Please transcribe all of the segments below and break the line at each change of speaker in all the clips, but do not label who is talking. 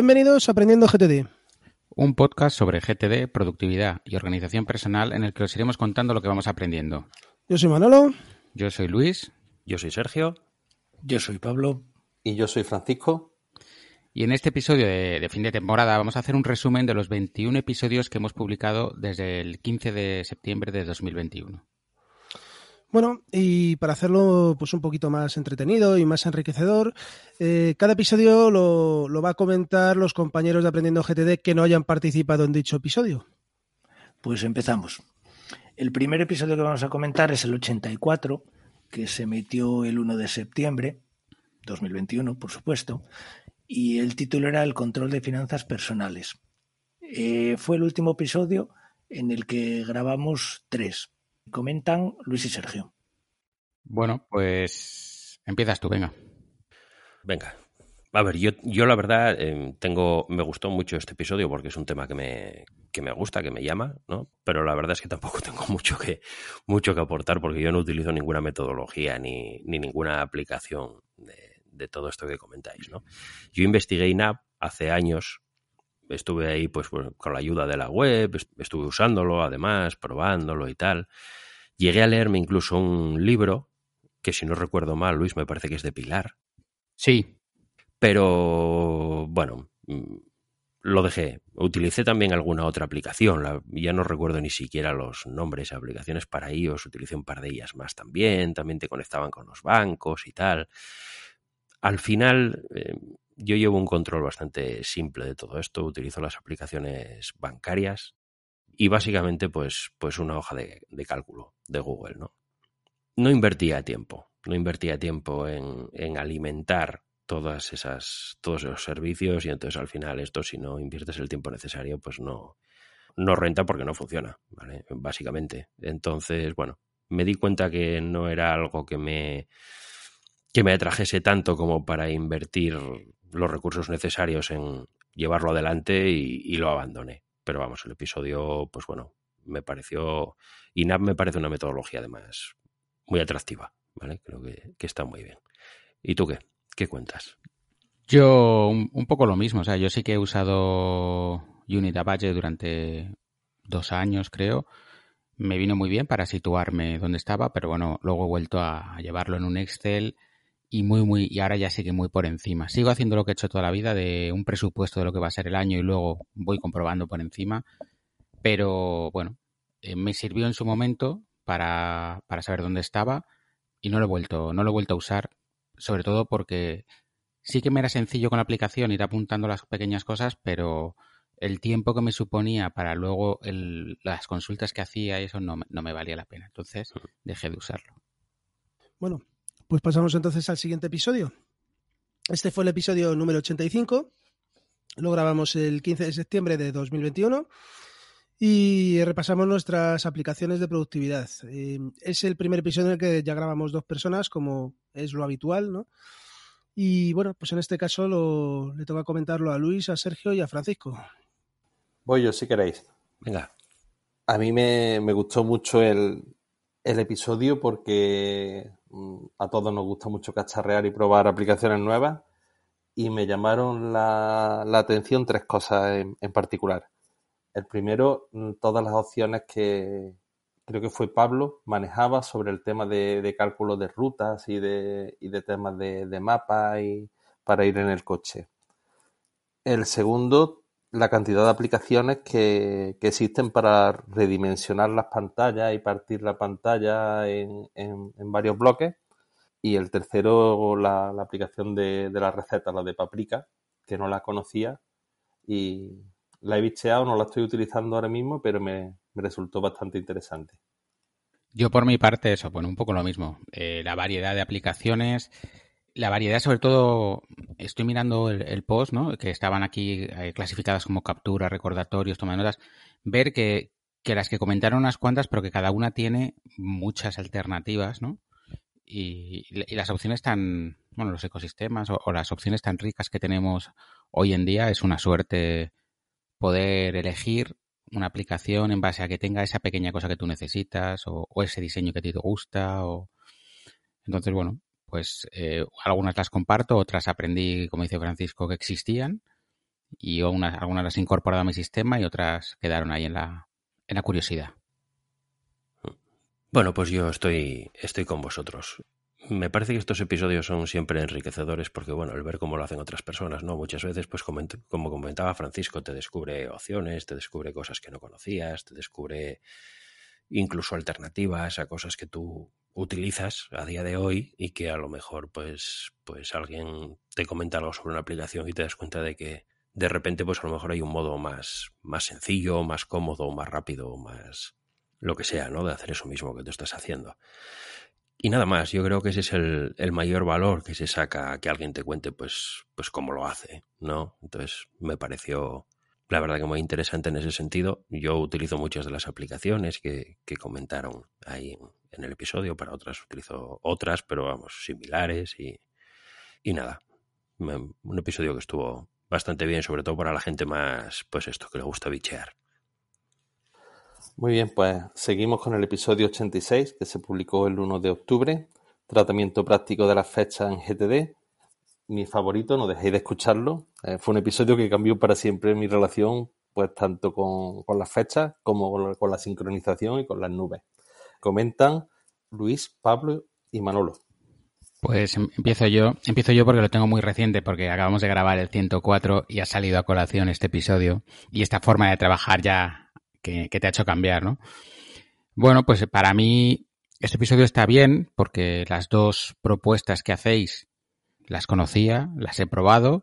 Bienvenidos a Aprendiendo GTD.
Un podcast sobre GTD, productividad y organización personal en el que os iremos contando lo que vamos aprendiendo.
Yo soy Manolo.
Yo soy Luis.
Yo soy Sergio.
Yo soy Pablo.
Y yo soy Francisco.
Y en este episodio de, de, fin de temporada vamos a hacer un resumen de los 21 episodios que hemos publicado desde el 15 de septiembre de 2021.
Bueno, y para hacerlo pues un poquito más entretenido y más enriquecedor, eh, cada episodio lo, va a comentar los compañeros de Aprendiendo GTD que no hayan participado en dicho episodio.
Pues empezamos. El primer episodio que vamos a comentar es el 84, que se emitió el 1 de septiembre 2021, por supuesto, y el título era El control de finanzas personales. Eh, fue el último episodio en el que grabamos tres Comentan Luis y Sergio.
Bueno, pues empiezas tú, venga.
Venga. A ver, yo, yo la verdad eh, tengo, me gustó mucho este episodio porque es un tema que me, que me gusta, que me llama, ¿no? Pero la verdad es que tampoco tengo mucho que, mucho que aportar porque yo no utilizo ninguna metodología ni, ni ninguna aplicación de, de, todo esto que comentáis, ¿no? Yo investigué INAP hace años, estuve ahí pues con la ayuda de la web, estuve usándolo además, probándolo y tal. Llegué a leerme incluso un libro, que si no recuerdo mal, Luis, me parece que es de Pilar.
Sí.
Pero bueno, mm, lo dejé. Utilicé también alguna otra aplicación, la, ya no recuerdo ni siquiera los nombres de aplicaciones para iOS, utilicé un par de ellas más también, también te conectaban con los bancos y tal. Al final, eh, yo llevo un control bastante simple de todo esto, utilizo las aplicaciones bancarias y básicamente pues, pues una hoja de, de cálculo de Google, ¿no? No invertía tiempo, no invertía tiempo en, en alimentar todas esas, todos esos servicios y entonces al final esto si no inviertes el tiempo necesario pues no, no renta porque no funciona, ¿vale? Básicamente. Entonces, bueno, me di cuenta que no era algo que me que me atrajese tanto como para invertir los recursos necesarios en llevarlo adelante y, y, lo abandoné. Pero vamos, el episodio, pues bueno, me pareció. INAP me parece una metodología además muy atractiva, ¿vale? Creo que, que está muy bien. ¿Y tú qué? ¿Qué cuentas?
Yo un, poco lo mismo, o sea, yo sí que he usado Unit Apache durante dos años, creo. Me vino muy bien para situarme donde estaba, pero bueno, luego he vuelto a llevarlo en un Excel y muy, muy, y ahora ya sí que muy por encima. Sigo haciendo lo que he hecho toda la vida de un presupuesto de lo que va a ser el año y luego voy comprobando por encima. Pero bueno, eh, me sirvió en su momento para, para saber dónde estaba y no lo he vuelto, no lo he vuelto a usar, sobre todo porque sí que me era sencillo con la aplicación ir apuntando las pequeñas cosas, pero el tiempo que me suponía para luego el, las consultas que hacía, eso no, no me valía la pena. Entonces dejé de usarlo.
Bueno, pues pasamos entonces al siguiente episodio. Este fue el episodio número 85. Lo grabamos el 15 de septiembre de 2021 y repasamos nuestras aplicaciones de productividad. Eh, es el primer episodio en el que ya grabamos dos personas, como es lo habitual, ¿no? Y bueno, pues en este caso lo, le toca comentarlo a Luis, a Sergio y a Francisco.
Voy yo, si queréis.
Venga.
A mí me, me gustó mucho el, el episodio porque a todos nos gusta mucho cacharrear y probar aplicaciones nuevas y me llamaron la, la atención tres cosas en, en, particular. El primero, todas las opciones que creo que fue Pablo manejaba sobre el tema de, de cálculo de rutas y de, y de temas de, de mapas y para ir en el coche. El segundo, la cantidad de aplicaciones que, que, existen para redimensionar las pantallas y partir la pantalla en, en, varios bloques. Y el tercero, la, la aplicación de, de, la receta, la de paprika, que no la conocía y la he bicheado, no la estoy utilizando ahora mismo, pero me, me resultó bastante interesante.
Yo por mi parte, eso, bueno, un poco lo mismo. Eh, la variedad de aplicaciones, la variedad, sobre todo, estoy mirando el, post, ¿no? Que estaban aquí eh, clasificadas como captura, recordatorios, toma notas. Ver que, que, las que comentaron unas cuantas, pero que cada una tiene muchas alternativas, ¿no? Y, y las opciones tan, bueno, los ecosistemas o, o, las opciones tan ricas que tenemos hoy en día es una suerte poder elegir una aplicación en base a que tenga esa pequeña cosa que tú necesitas o, o ese diseño que a ti te gusta. O... Entonces, bueno, pues eh, algunas las comparto, otras aprendí, como dice Francisco, que existían y unas, algunas las he incorporado a mi sistema y otras quedaron ahí en la, en la curiosidad.
Bueno, pues yo estoy, estoy con vosotros. Me parece que estos episodios son siempre enriquecedores porque, bueno, el ver cómo lo hacen otras personas, ¿no? Muchas veces, pues como comentaba Francisco, te descubre opciones, te descubre cosas que no conocías, te descubre incluso alternativas a cosas que tú utilizas a día de hoy y que a lo mejor pues pues alguien te comenta algo sobre una aplicación y te das cuenta de que de repente pues a lo mejor hay un modo más más sencillo, más cómodo, más rápido, más lo que sea, ¿no? De hacer eso mismo que tú estás haciendo. Y nada más, yo creo que ese es el, el, mayor valor que se saca que alguien te cuente pues, pues cómo lo hace, ¿no? Entonces me pareció la verdad que muy interesante en ese sentido. Yo utilizo muchas de las aplicaciones que, que comentaron ahí en, el episodio, para otras utilizo otras, pero vamos, similares y, y nada. un episodio que estuvo bastante bien, sobre todo para la gente más, pues esto, que le gusta bichear.
Muy bien, pues seguimos con el episodio 86 que se publicó el 1 de octubre, tratamiento práctico de las fechas en GTD. Mi favorito, no dejéis de escucharlo. Eh, fue un episodio que cambió para siempre mi relación, pues tanto con, con las fechas como con la, con la sincronización y con las nubes. Comentan Luis, Pablo y Manolo.
Pues em, empiezo yo, empiezo yo porque lo tengo muy reciente, porque acabamos de grabar el 104 y ha salido a colación este episodio y esta forma de trabajar ya que, te ha hecho cambiar, ¿no? Bueno, pues para mí este episodio está bien porque las dos propuestas que hacéis las conocía, las he probado.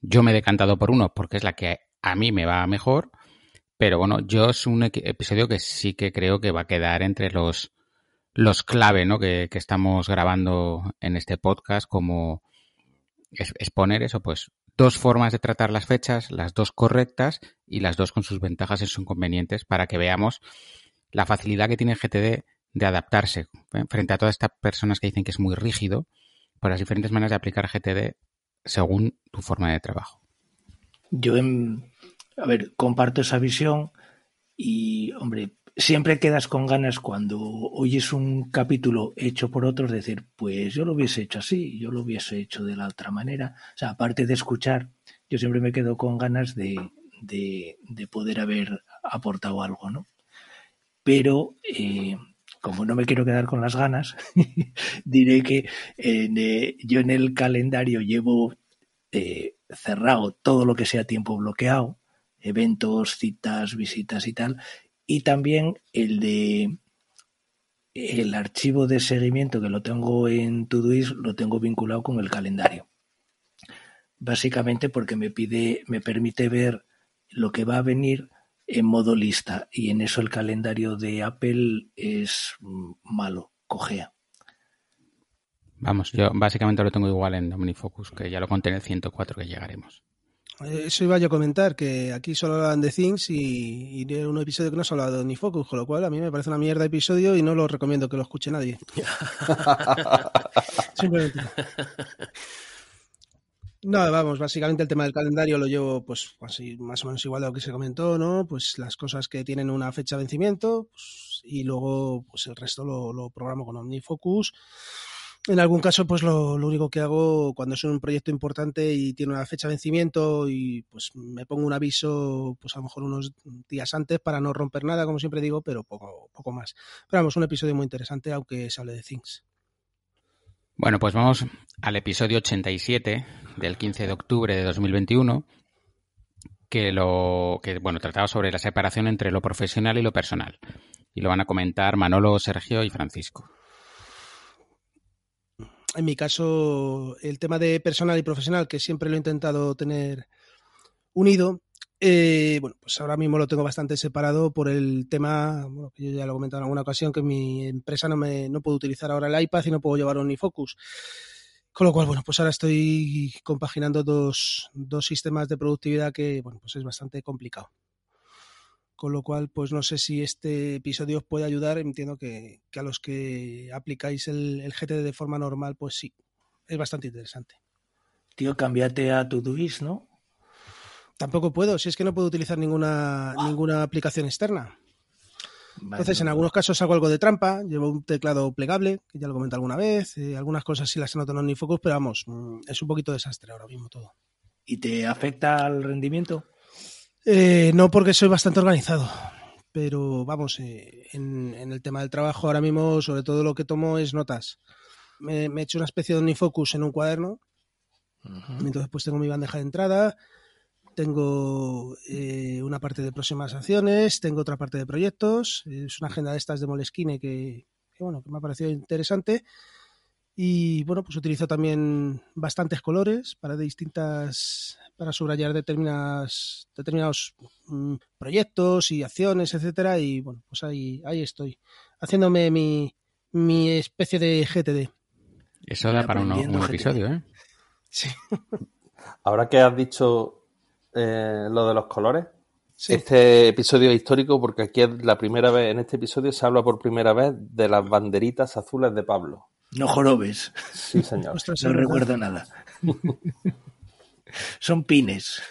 Yo me he decantado por uno porque es la que a mí me va mejor. Pero bueno, yo es un episodio que sí que creo que va a quedar entre los, los clave ¿no? que, estamos grabando en este podcast como exponer eso, pues dos formas de tratar las fechas, las dos correctas y las dos con sus ventajas y sus inconvenientes para que veamos la facilidad que tiene GTD de adaptarse ¿eh? frente a todas estas personas que dicen que es muy rígido por las diferentes maneras de aplicar GTD según tu forma de trabajo.
Yo, en, a ver, comparto esa visión y, hombre, siempre quedas con ganas cuando oyes un capítulo hecho por otros, decir, pues yo lo hubiese hecho así, yo lo hubiese hecho de la otra manera. O sea, aparte de escuchar, yo siempre me quedo con ganas de, de, de poder haber aportado algo, ¿no? Pero, eh, como no me quiero quedar con las ganas, diré que eh, yo en el calendario llevo eh, cerrado todo lo que sea tiempo bloqueado, eventos, citas, visitas y tal, y también el de el archivo de seguimiento que lo tengo en Todoist lo tengo vinculado con el calendario. Básicamente porque me pide, me permite ver lo que va a venir en modo lista y en eso el calendario de Apple es malo, cojea.
Vamos, yo básicamente lo tengo igual en OmniFocus, que ya lo conté en el 104 que llegaremos.
Eso iba yo a comentar, que aquí solo hablan de Things y, y en un episodio que no se ha hablado ni Focus, con lo cual a mí me parece una mierda de episodio y no lo recomiendo que lo escuche nadie. Simplemente. No, vamos, básicamente el tema del calendario lo llevo pues así más o menos igual a lo que se comentó, ¿no? Pues las cosas que tienen una fecha de vencimiento pues, y luego pues el resto lo, lo programo con OmniFocus en algún caso, pues lo, único que hago cuando es un proyecto importante y tiene una fecha de vencimiento y pues me pongo un aviso, pues a lo mejor unos días antes para no romper nada, como siempre digo, pero poco, poco más. Pero vamos, un episodio muy interesante, aunque se hable de Things.
Bueno, pues vamos al episodio 87 del 15 de octubre de 2021, que lo que bueno trataba sobre la separación entre lo profesional y lo personal. Y lo van a comentar Manolo, Sergio y Francisco
en mi caso, el tema de personal y profesional, que siempre lo he intentado tener unido, eh, bueno, pues ahora mismo lo tengo bastante separado por el tema, bueno, que yo ya lo he comentado en alguna ocasión, que mi empresa no me no puedo utilizar ahora el iPad y no puedo llevar OmniFocus. Con lo cual, bueno, pues ahora estoy compaginando dos, dos sistemas de productividad que, bueno, pues es bastante complicado. Con lo cual, pues no sé si este episodio os puede ayudar. Entiendo que, que a los que aplicáis el, el, GTD de forma normal, pues sí, es bastante interesante.
Tío, cámbiate a Todoist, ¿no?
Tampoco puedo, si es que no puedo utilizar ninguna, ninguna aplicación externa. Vale, Entonces, en algunos casos hago algo de trampa, llevo un teclado plegable, que ya lo comenté alguna vez, eh, algunas cosas sí las anoto en OmniFocus, pero vamos, mm, es un poquito desastre ahora mismo todo.
¿Y te afecta al rendimiento?
Eh, no, porque soy bastante organizado. Pero vamos, eh, en, el tema del trabajo ahora mismo, sobre todo lo que tomo es notas. Me, he hecho una especie de unifocus en un cuaderno. Entonces, pues tengo mi bandeja de entrada, tengo eh, una parte de próximas acciones, tengo otra parte de proyectos. Es una agenda de estas de Moleskine que, que, bueno, que me ha parecido interesante. Y bueno, pues utilizo también bastantes colores para distintas para subrayar determinadas, determinados mm, proyectos y acciones, etcétera. Y bueno, pues ahí, ahí estoy, haciéndome mi, mi especie de GTD.
Eso da para un, episodio, ¿eh?
Sí.
Ahora que has dicho eh, lo de los colores, este episodio es histórico porque aquí es la primera vez, en este episodio se habla por primera vez de las banderitas azules de Pablo.
No jorobes.
Sí, señor.
no recuerdo nada. Son pines.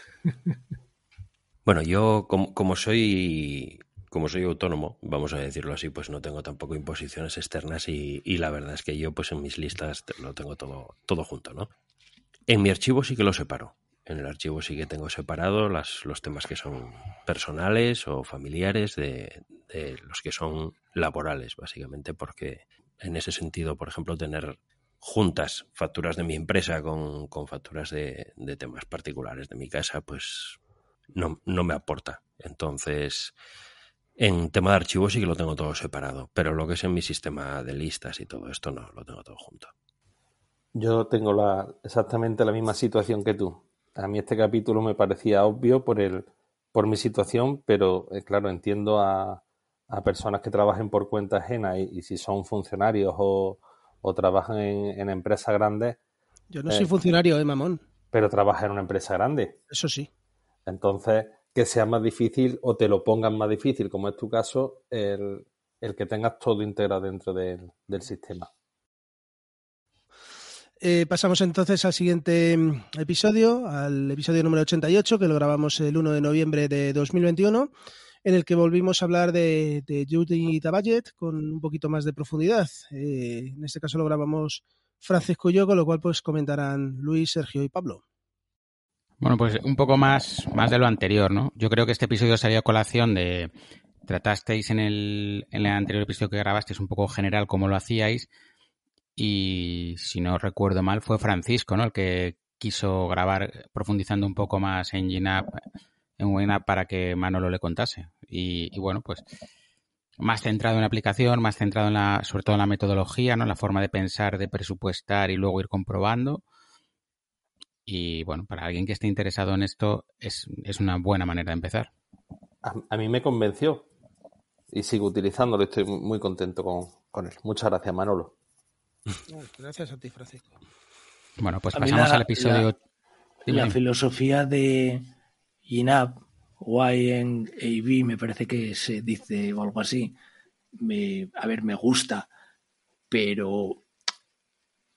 Bueno, yo como, soy como soy autónomo, vamos a decirlo así, pues no tengo tampoco imposiciones externas y, la verdad es que yo pues en mis listas lo tengo todo, todo junto, ¿no? En mi archivo sí que lo separo. En el archivo sí que tengo separado las, los temas que son personales o familiares de, de los que son laborales, básicamente, porque en ese sentido, por ejemplo, tener juntas facturas de mi empresa con, facturas de, temas particulares de mi casa, pues no, no me aporta. Entonces, en tema de archivos sí que lo tengo todo separado, pero lo que es en mi sistema de listas y todo esto no, lo tengo todo junto.
Yo tengo la, exactamente la misma situación que tú. A mí este capítulo me parecía obvio por el por mi situación, pero eh, claro, entiendo a, a personas que trabajen por cuenta ajena y, si son funcionarios o, trabajan en, empresas grandes.
Yo no soy eh, funcionario, eh, mamón.
Pero trabaja en una empresa grande.
Eso sí.
Entonces, que sea más difícil o te lo pongan más difícil, como es tu caso, el, que tengas todo integrado dentro del, sistema.
Eh, pasamos entonces al siguiente mm, episodio, al episodio número 88, que lo grabamos el 1 de noviembre de 2021 en el que volvimos a hablar de, de Judy Taballet con un poquito más de profundidad. Eh, en este caso lo grabamos Francisco y yo, con lo cual pues comentarán Luis, Sergio y Pablo.
Bueno, pues un poco más, más de lo anterior, ¿no? Yo creo que este episodio salió a colación de... Tratasteis en el, en el anterior episodio que grabasteis un poco general cómo lo hacíais y si no recuerdo mal fue Francisco, ¿no? El que quiso grabar profundizando un poco más en GNAP en buena para que Manolo le contase. Y, bueno, pues más centrado en la aplicación, más centrado en la, sobre todo en la metodología, ¿no? La forma de pensar, de presupuestar y luego ir comprobando. Y bueno, para alguien que esté interesado en esto, es, una buena manera de empezar.
A, mí me convenció y sigo utilizándolo. Estoy muy contento con, él. Muchas gracias, Manolo.
Gracias a ti, Francisco.
Bueno, pues pasamos al episodio.
la filosofía de, YNAB YNAB, me parece que se dice o algo así. Me, a ver, me gusta, pero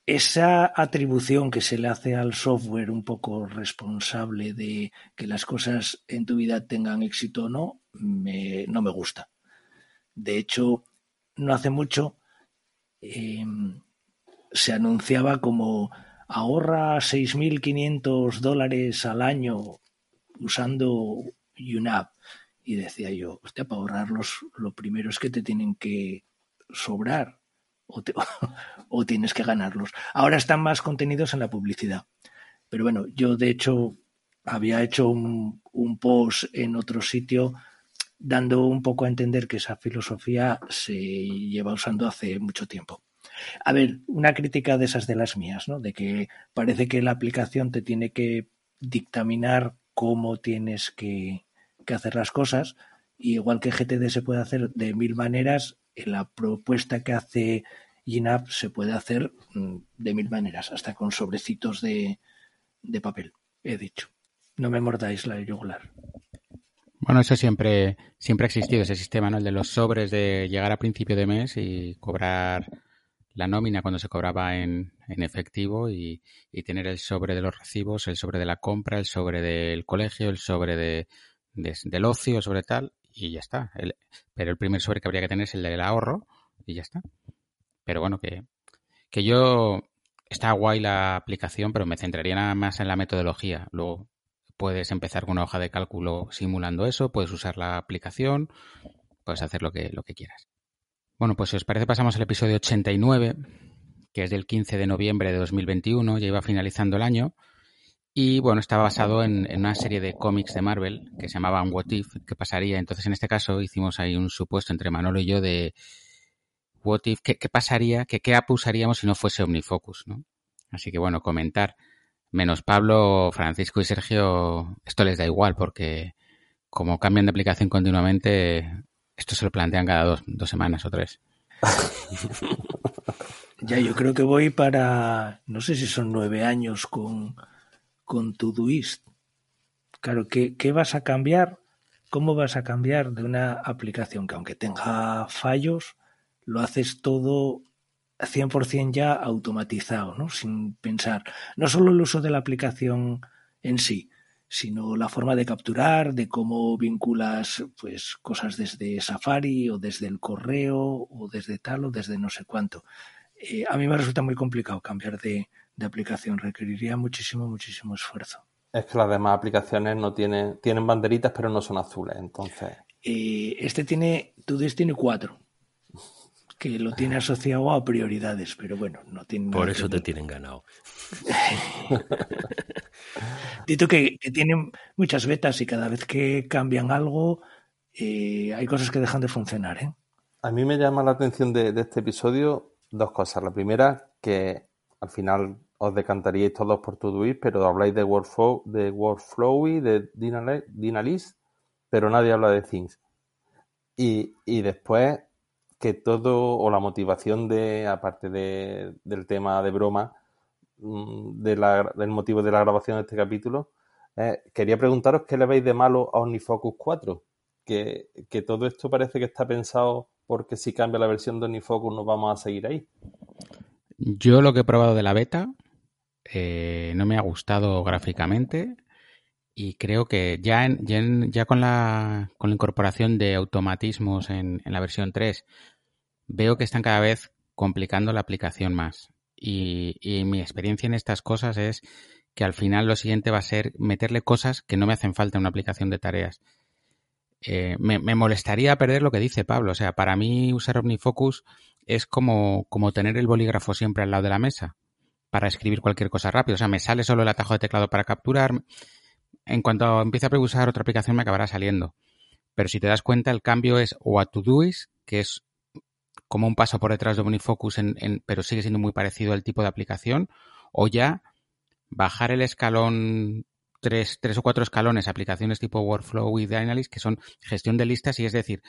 esa atribución que se le hace al software un poco responsable de que las cosas en tu vida tengan éxito o no, me, no me gusta. De hecho, no hace mucho em, se anunciaba como ahorra 6.500 dólares al año usando UNAP. Y decía yo, hostia, para ahorrarlos, lo primero es que te tienen que sobrar o, tienes que ganarlos. Ahora están más contenidos en la publicidad. Pero bueno, yo de hecho había hecho un, un, post en otro sitio dando un poco a entender que esa filosofía se lleva usando hace mucho tiempo. A ver, una crítica de esas de las mías, ¿no? De que parece que la aplicación te tiene que dictaminar cómo tienes que, hacer las cosas. igual que GTD se puede hacer de mil maneras, la propuesta que hace GNAP se puede hacer mm, de mil maneras, hasta con sobrecitos de, de papel, he dicho. No me mordáis la yugular.
Bueno, eso siempre, siempre ha existido, ese sistema, ¿no? El de los sobres de llegar a principio de mes y cobrar la nómina cuando se cobraba en, en efectivo y, tener el sobre de los recibos, el sobre de la compra, el sobre del colegio, el sobre de, del ocio, sobre tal, y ya está. pero el primer sobre que habría que tener es el del ahorro y ya está. Pero bueno, que, que yo está guay la aplicación, pero me centraría nada más en la metodología. Luego puedes empezar con una hoja de cálculo simulando eso, puedes usar la aplicación, puedes hacer lo que, lo que quieras. Bueno, pues si os parece pasamos al episodio 89, que es del 15 de noviembre de 2021, ya iba finalizando el año. Y bueno, estaba basado en, una serie de cómics de Marvel que se llamaban What If, que pasaría. Entonces, en este caso, hicimos ahí un supuesto entre Manolo y yo de What If, qué, pasaría, qué app usaríamos si no fuese OmniFocus, ¿no? Así que bueno, comentar. Menos Pablo, Francisco y Sergio, esto les da igual porque como cambian de aplicación continuamente, esto se lo plantean cada dos, dos semanas o tres.
ya, yo creo que voy para, no sé si son nueve años con con Todoist. Claro, ¿qué, ¿qué vas a cambiar? ¿Cómo vas a cambiar de una aplicación que aunque tenga fallos, lo haces todo 100% ya automatizado, ¿no? sin pensar. No solo el uso de la aplicación en sí, sino la forma de capturar, de cómo vinculas pues cosas desde Safari o desde el correo o desde tal o desde no sé cuánto. Eh, a mí me resulta muy complicado cambiar de, de aplicación. Requeriría muchísimo, muchísimo esfuerzo.
Es que las demás aplicaciones no tienen, tienen banderitas, pero no son azules, entonces.
Eh, este tiene, Todoist tiene cuatro, que lo tiene asociado a prioridades, pero bueno, no tiene.
Por eso te tienen ganado.
Dito que, tienen muchas betas y cada vez que cambian algo, eh, hay cosas que dejan de funcionar. ¿eh?
A mí me llama la atención de, este episodio dos cosas. La primera, que al final os decantaríais todos por Todoist, pero habláis de Workflow, de Workflow y de Dynalist, pero nadie habla de Things. Y, después que todo, o la motivación de, aparte de, del tema de broma, la, del motivo de la grabación de este capítulo, eh, quería preguntaros qué le veis de malo a OmniFocus 4. Que, que todo esto parece que está pensado porque si cambia la versión de OmniFocus nos vamos a seguir ahí.
Yo lo que he probado de la beta eh, no me ha gustado gráficamente y creo que ya, ya, con, la, con la incorporación de automatismos en, la versión 3 veo que están cada vez complicando la aplicación más. Y, mi experiencia en estas cosas es que al final lo siguiente va a ser meterle cosas que no me hacen falta en una aplicación de tareas. Eh, me, molestaría perder lo que dice Pablo. O sea, para mí usar OmniFocus es como, como tener el bolígrafo siempre al lado de la mesa para escribir cualquier cosa rápido. O sea, me sale solo el atajo de teclado para capturar. En cuanto empiece a usar otra aplicación me acabará saliendo. Pero si te das cuenta, el cambio es o a Todoist, que es como un paso por detrás de OmniFocus, en, pero sigue siendo muy parecido al tipo de aplicación, o ya bajar el escalón tres, tres o cuatro escalones, aplicaciones tipo Workflow y Dynalist, que son gestión de listas, y es decir,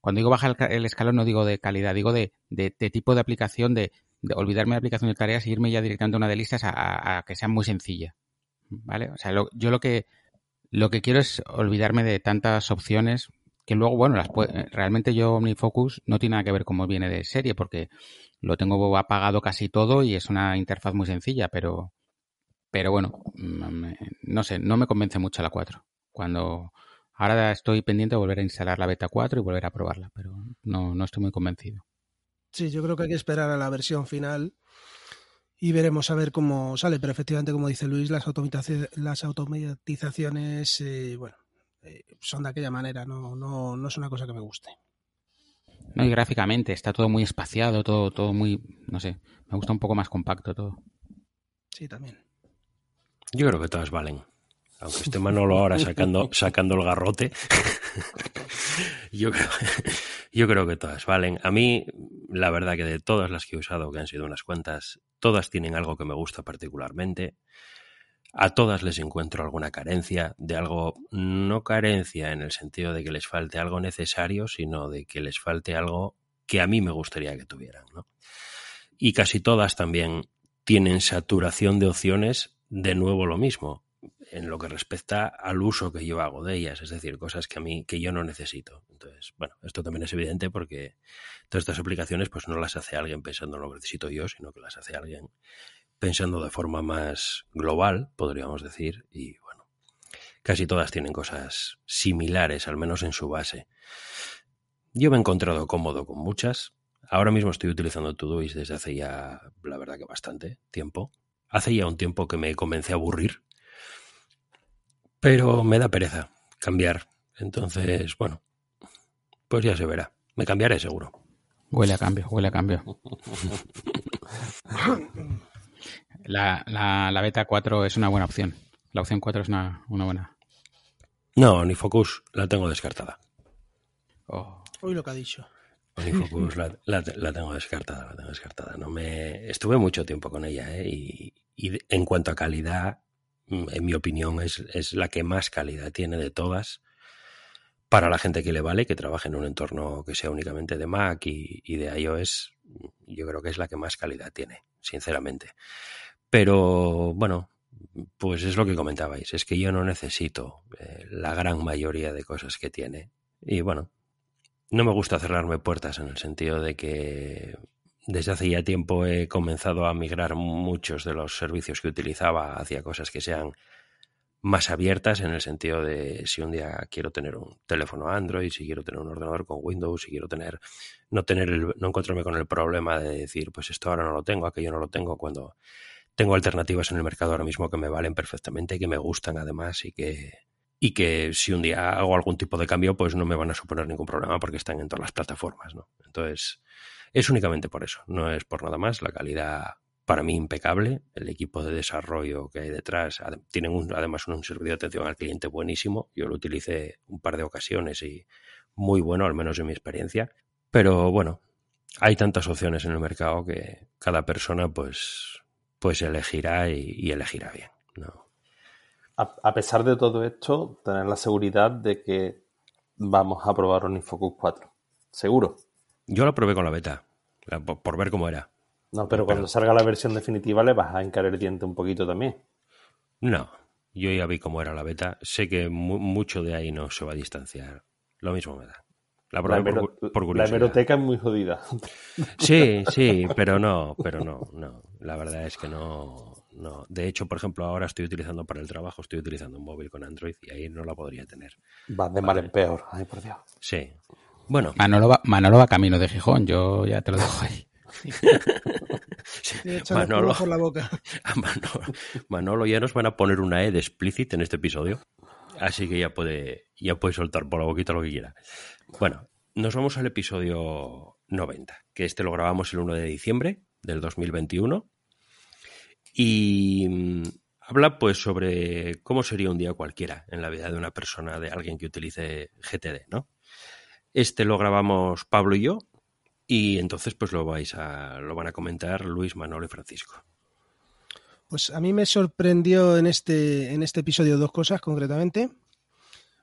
cuando digo bajar el, escalón no digo de calidad, digo de, tipo de aplicación, de, olvidarme de aplicación de tareas y irme ya directamente a una de listas a, que sea muy sencilla. ¿Vale? O sea, yo lo que, lo que quiero es olvidarme de tantas opciones que luego, bueno, las realmente yo OmniFocus no tiene nada que ver cómo viene de serie porque lo tengo apagado casi todo y es una interfaz muy sencilla, pero, pero bueno, mm, no sé, no me convence mucho la 4. Cuando, Ahora estoy pendiente de volver a instalar la beta 4 y volver a probarla, pero no, no estoy muy convencido.
Sí, yo creo que hay que esperar a la versión final y veremos a ver cómo sale. Pero efectivamente, como dice Luis, las, las automatizaciones, eh, bueno, eh, son de aquella manera, no, no, no es una cosa que me guste.
No, y gráficamente está todo muy espaciado, todo, todo muy, no sé, me gusta un poco más compacto todo.
Sí, también.
Yo creo que todas valen aunque esté Manolo ahora sacando, sacando el garrote, yo, creo, yo creo que todas valen. A mí, la verdad que de todas las que he usado, que han sido unas cuantas, todas tienen algo que me gusta particularmente. A todas les encuentro alguna carencia, de algo, no carencia en el sentido de que les falte algo necesario, sino de que les falte algo que a mí me gustaría que tuvieran. ¿no? Y casi todas también tienen saturación de opciones, de nuevo lo mismo en lo que respecta al uso que yo hago de ellas, es decir, cosas que a mí que yo no necesito. Entonces, bueno, esto también es evidente porque todas estas aplicaciones pues no las hace alguien pensando en lo que necesito yo, sino que las hace alguien pensando de forma más global, podríamos decir, y bueno, casi todas tienen cosas similares, al menos en su base. Yo me he encontrado cómodo con muchas, ahora mismo estoy utilizando Todoist desde hace ya, la verdad que bastante tiempo. Hace ya un tiempo que me comencé a aburrir, pero me da pereza cambiar. Entonces, bueno, pues ya se verá. Me cambiaré seguro.
Huele a cambio, huele a cambio. La, la, la beta 4 es una buena opción. La opción 4 es una, una buena.
No, ni Focus la tengo descartada.
Oh.
Hoy lo que ha dicho.
Onifocus la, la, la tengo descartada, la tengo descartada. No me estuve mucho tiempo con ella, ¿eh? y, y en cuanto a calidad, mm, en mi opinión, es, es la que más calidad tiene de todas. Para la gente que le vale, que trabaje en un entorno que sea únicamente de Mac y, y de iOS, yo creo que es la que más calidad tiene, sinceramente. Pero bueno, pues es lo que comentabais, es que yo no necesito eh, la gran mayoría de cosas que tiene. Y bueno, no me gusta cerrarme puertas en el sentido de que desde hace ya tiempo he comenzado a migrar muchos de los servicios que utilizaba hacia cosas que sean más abiertas en el sentido de si un día quiero tener un teléfono Android, si quiero tener un ordenador con Windows, si quiero tener no tener el, no encontrarme con el problema de decir, pues esto ahora no lo tengo, aquello no lo tengo cuando tengo alternativas en el mercado ahora mismo que me valen perfectamente, que me gustan además y que y que si un día hago algún tipo de cambio, pues no me van a suponer ningún problema porque están en todas las plataformas, ¿no? Entonces, es únicamente por eso, no es por nada más. La calidad para mí impecable, el equipo de desarrollo que hay detrás, tienen un- además un servicio de atención al cliente buenísimo. Yo lo utilicé un par de ocasiones y muy bueno, al menos en mi experiencia. Pero bueno, hay tantas opciones en el mercado que cada persona pues, pues elegirá y, y elegirá bien. ¿no?
A, a pesar de todo esto, tener la seguridad de que vamos a probar OmniFocus 4. ¿Seguro?
Yo lo probé con la beta, por, por ver cómo era.
No, pero cuando
Pero-
salga la versión definitiva le vas a encarar el diente un poquito también.
No, yo ya vi cómo era la beta. Sé que mu- mucho de ahí no se va a distanciar. Lo mismo me da. La probé
hemero-
por
hemeroteca es muy jodida.
Sí, sí, pero no, pero no, no. La verdad es que no, no. De hecho, por ejemplo, ahora estoy utilizando para el trabajo, estoy utilizando un móvil con Android y ahí no la podría tener.
Vas de mal en peor. Ay, por Dios.
Sí. Bueno,
Manolo, va, Manolo va camino de Gijón, yo ya te lo dejo ahí.
Manolo,
por la boca.
a Manolo, Manolo ya nos van a poner una E de explicit en este episodio. Así que ya puede, ya puede soltar por la boquita lo que quiera. Bueno, nos vamos al episodio 90, que este lo grabamos el 1 de diciembre del 2021. Y mm, habla pues sobre cómo sería un día cualquiera en la vida de una persona, de alguien que utilice GTD, ¿no? Este lo grabamos Pablo y yo, y entonces pues lo vais a, lo van a comentar Luis, Manolo y Francisco.
Pues a mí me sorprendió en este, en este episodio dos cosas concretamente.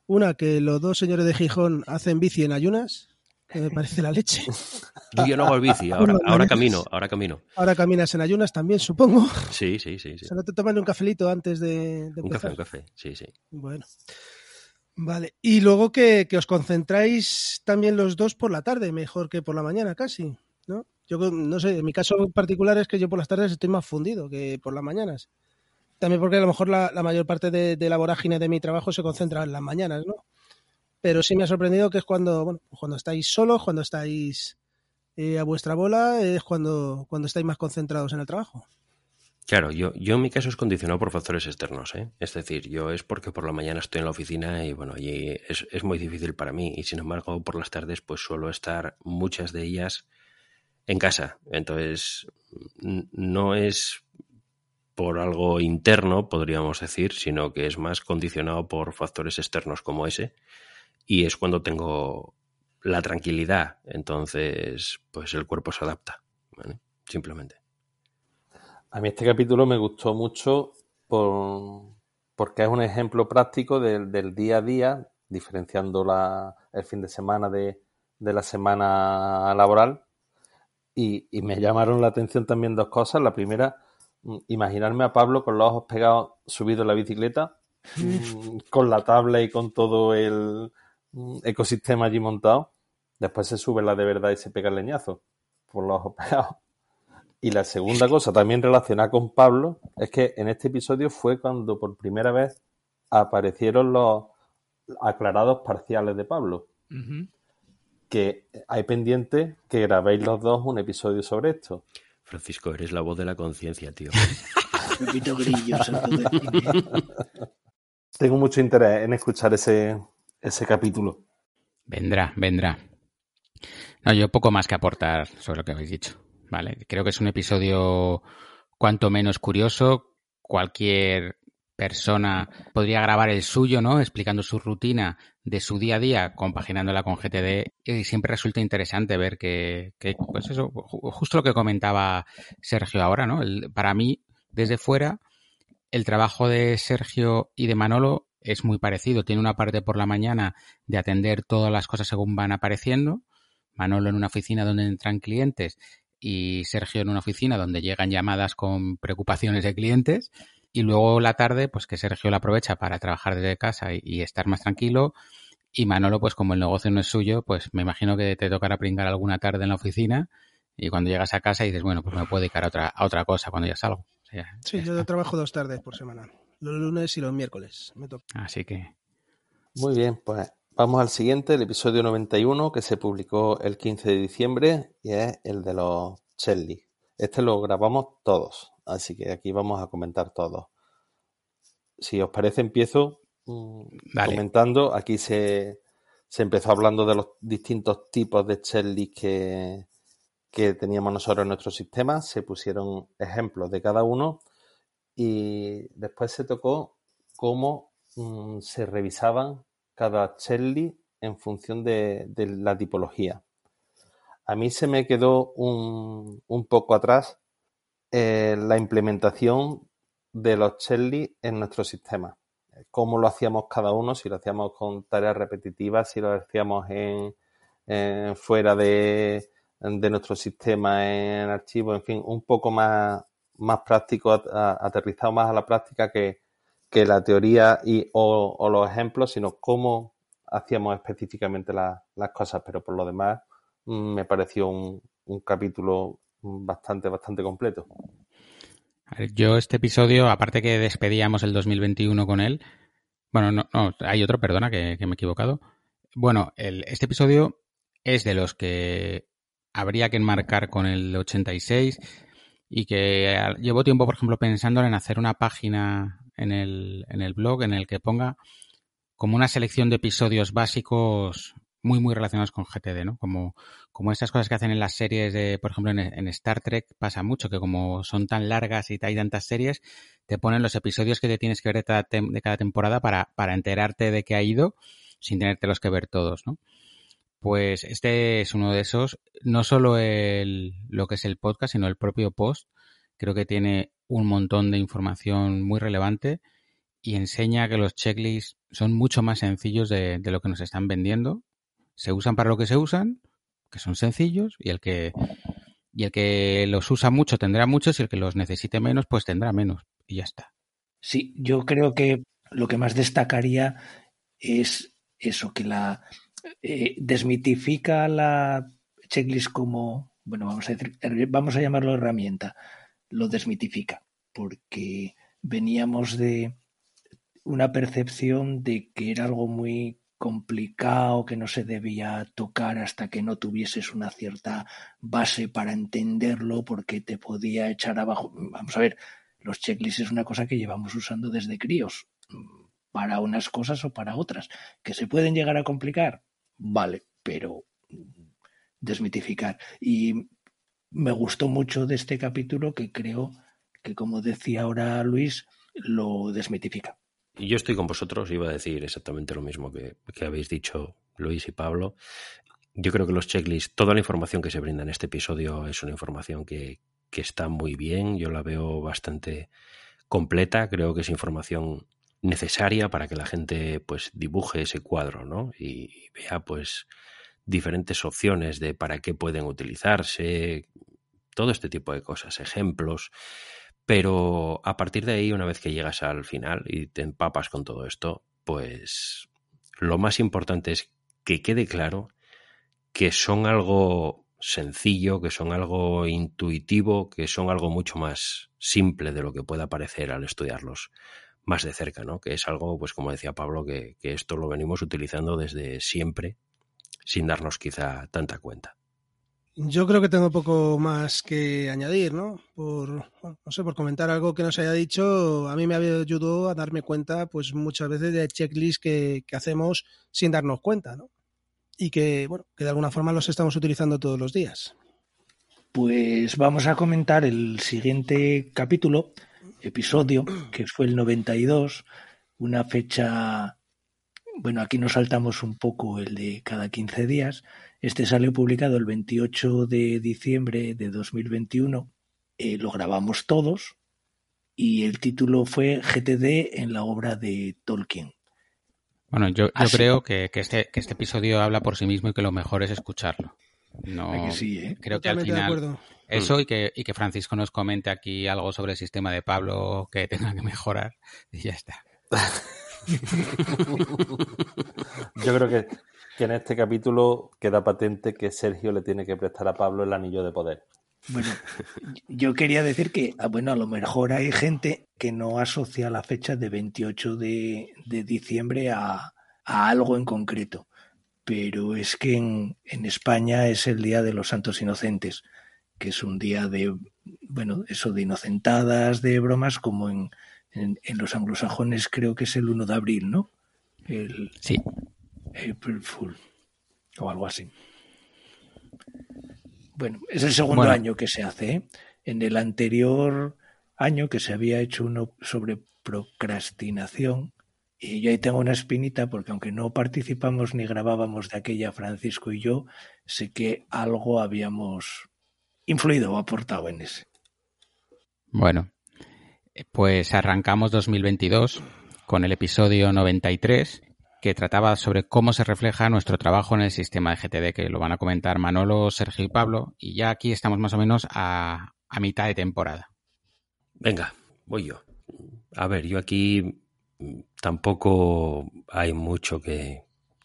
Una, que los dos señores de Gijón hacen bici en ayunas, que me parece la leche.
Yo no hago el bici, ahora, ahora camino, ahora camino.
Ahora caminas en ayunas también, supongo.
Sí, sí, sí, sí.
O sea, no te toman un cafelito antes de, de
Un café, un café, sí, sí.
Bueno. Vale. Y luego que, que os concentráis también los dos por la tarde, mejor que por la mañana casi, ¿no? Yo no sé, en mi caso particular es que yo por las tardes estoy más fundido que por las mañanas. También porque a lo mejor la, mayor parte de, la vorágine de mi trabajo se concentra en las mañanas, ¿no? Pero sí me ha sorprendido que es cuando, bueno, cuando estáis solos, cuando estáis eh, a vuestra bola, es cuando, cuando estáis más concentrados en el trabajo.
Claro, yo, yo en mi caso es condicionado por factores externos, ¿eh? Es decir, yo es porque por la mañana estoy en la oficina y bueno, allí es, es muy difícil para mí y sin embargo por las tardes pues suelo estar muchas de ellas en casa. Entonces, no es por algo interno, podríamos decir, sino que es más condicionado por factores externos como ese y es cuando tengo la tranquilidad. Entonces, pues el cuerpo se adapta, ¿vale? Simplemente.
A mí este capítulo me gustó mucho por, porque es un ejemplo práctico del, día a día, diferenciando la, el fin de semana de la semana laboral. Y, y me llamaron la atención también dos cosas. La primera, mm, imaginarme a Pablo con los ojos pegados subido en la bicicleta, con la tabla y con todo el mm, ecosistema allí montado. Después se sube la de verdad y se pega el leñazo por los ojos pegados. Y la segunda cosa, también relacionada con Pablo, es que en este episodio fue cuando por primera vez aparecieron los aclarados parciales de Pablo. Que hay pendiente que grabéis los dos un episodio sobre esto.
Francisco, eres la voz de la conciencia, tío.
Tengo mucho interés en escuchar ese, ese capítulo.
Vendrá, vendrá. No, yo poco más que aportar sobre lo que habéis dicho. Vale, creo que es un episodio cuanto menos curioso. Cualquier persona podría grabar el suyo, ¿no? Explicando su rutina de su día a día, compaginándola con GTD. Y siempre resulta interesante ver que, pues eso, justo lo que comentaba Sergio ahora, ¿no? para mí, desde fuera, el trabajo de Sergio y de Manolo es muy parecido. Tiene una parte por la mañana de atender todas las cosas según van apareciendo. Manolo en una oficina donde entran clientes y Sergio en una oficina donde llegan llamadas con preocupaciones de clientes. Y luego la tarde, pues que Sergio la aprovecha para trabajar desde casa y, estar más tranquilo. Y Manolo, pues como el negocio no es suyo, pues me imagino que te tocará pringar alguna tarde en la oficina y cuando llegas a casa dices, bueno, pues me puedo dedicar a otra, a otra cosa cuando ya salgo.
sí, yo trabajo dos tardes por semana, los lunes y los miércoles.
Así que...
Muy bien, pues vamos al siguiente, el episodio 91 que se publicó el 15 de diciembre y es el de los Chelly. Este lo grabamos todos, así que aquí vamos a comentar todo. Si os parece, empiezo mm, comentando. Aquí se, se, empezó hablando de los distintos tipos de Chelly que, que teníamos nosotros en nuestro sistema. Se pusieron ejemplos de cada uno y después se tocó cómo mm, se revisaban cada Chelly en función de, de, la tipología. A mí se me quedó un, un poco atrás eh, la implementación de los Chelly en nuestro sistema. Cómo lo hacíamos cada uno, si lo hacíamos con tareas repetitivas, si lo hacíamos en, fuera de, de, nuestro sistema en archivos, en fin, un poco más, más práctico, aterrizado más a la práctica que, que la teoría y, o, los ejemplos, sino cómo hacíamos específicamente las cosas. Pero por lo demás, me pareció un, un capítulo bastante, bastante completo.
yo este episodio, aparte que despedíamos el 2021 con él, bueno, no, no hay otro, perdona que, me he equivocado. Bueno, el, este episodio es de los que habría que enmarcar con el 86 y que llevo tiempo, por ejemplo, pensando en hacer una página en el, en el blog en el que ponga como una selección de episodios básicos muy, muy relacionados con GTD, ¿no? Como, como estas cosas que hacen en las series de, por ejemplo, en, Star Trek pasa mucho, que como son tan largas y hay tantas series, te ponen los episodios que te tienes que ver de cada, temporada para, para enterarte de qué ha ido sin tenértelos que ver todos, ¿no? Pues este es uno de esos, no solo el, lo que es el podcast, sino el propio post. Creo que tiene un montón de información muy relevante y enseña que los checklists son mucho más sencillos de, de lo que nos están vendiendo se usan para lo que se usan, que son sencillos, y el que, y el que los usa mucho tendrá muchos y el que los necesite menos, pues tendrá menos. Y ya está.
Sí, yo creo que lo que más destacaría es eso, que la eh, desmitifica la checklist como, bueno, vamos a decir, vamos a llamarlo herramienta, lo desmitifica, porque veníamos de una percepción de que era algo muy complicado que no se debía tocar hasta que no tuvieses una cierta base para entenderlo porque te podía echar abajo. Vamos a ver, los checklists es una cosa que llevamos usando desde críos, para unas cosas o para otras, que se pueden llegar a complicar, vale, pero desmitificar. Y me gustó mucho de este capítulo que creo que, como decía ahora Luis, lo desmitifica.
Y yo estoy con vosotros, iba a decir exactamente lo mismo que, habéis dicho Luis y Pablo. Yo creo que los checklists, toda la información que se brinda en este episodio es una información que, está muy bien, yo la veo bastante completa, creo que es información necesaria para que la gente pues dibuje ese cuadro, ¿no? Y, vea pues diferentes opciones de para qué pueden utilizarse, todo este tipo de cosas, ejemplos. Pero a partir de ahí, una vez que llegas al final y te empapas con todo esto, pues lo más importante es que quede claro que son algo sencillo, que son algo intuitivo, que son algo mucho más simple de lo que pueda parecer al estudiarlos más de cerca, ¿no? Que es algo, pues como decía Pablo, que, que esto lo venimos utilizando desde siempre, sin darnos quizá tanta cuenta.
Yo creo que tengo poco más que añadir, ¿no? Por, no sé, por comentar algo que nos haya dicho, a mí me ayudado a darme cuenta, pues muchas veces de checklists que hacemos sin darnos cuenta, ¿no? Y que, bueno, que de alguna forma los estamos utilizando todos los días.
Pues vamos a comentar el siguiente capítulo, episodio, que fue el 92, una fecha, bueno, aquí nos saltamos un poco el de cada 15 días, este salió publicado el 28 de diciembre de 2021. Eh, lo grabamos todos y el título fue GTD en la obra de Tolkien.
Bueno, yo, yo creo que, que, este, que este episodio habla por sí mismo y que lo mejor es escucharlo. No,
que sí, ¿eh?
creo que al final eso y que, y que Francisco nos comente aquí algo sobre el sistema de Pablo que tenga que mejorar y ya está.
Yo creo que, que en este capítulo queda patente que Sergio le tiene que prestar a Pablo el anillo de poder.
Bueno, yo quería decir que, ah, bueno, a lo mejor hay gente que no asocia la fecha de 28 de, de diciembre a, a, algo en concreto, pero es que en, en, España es el Día de los Santos Inocentes, que es un día de, bueno, eso de inocentadas, de bromas, como en, en, en los anglosajones creo que es el 1 de abril, ¿no? El,
sí.
April Fool o algo así. Bueno, es el segundo bueno. año que se hace. ¿eh? En el anterior año que se había hecho uno sobre procrastinación, y yo ahí tengo una espinita porque aunque no participamos ni grabábamos de aquella Francisco y yo, sé que algo habíamos influido o aportado en ese.
Bueno, pues arrancamos 2022 con el episodio 93 que trataba sobre cómo se refleja nuestro trabajo en el sistema de GTD, que lo van a comentar Manolo, Sergio y Pablo, y ya aquí estamos más o menos a, a mitad de temporada.
Venga, voy yo. A ver, yo aquí tampoco hay mucho que,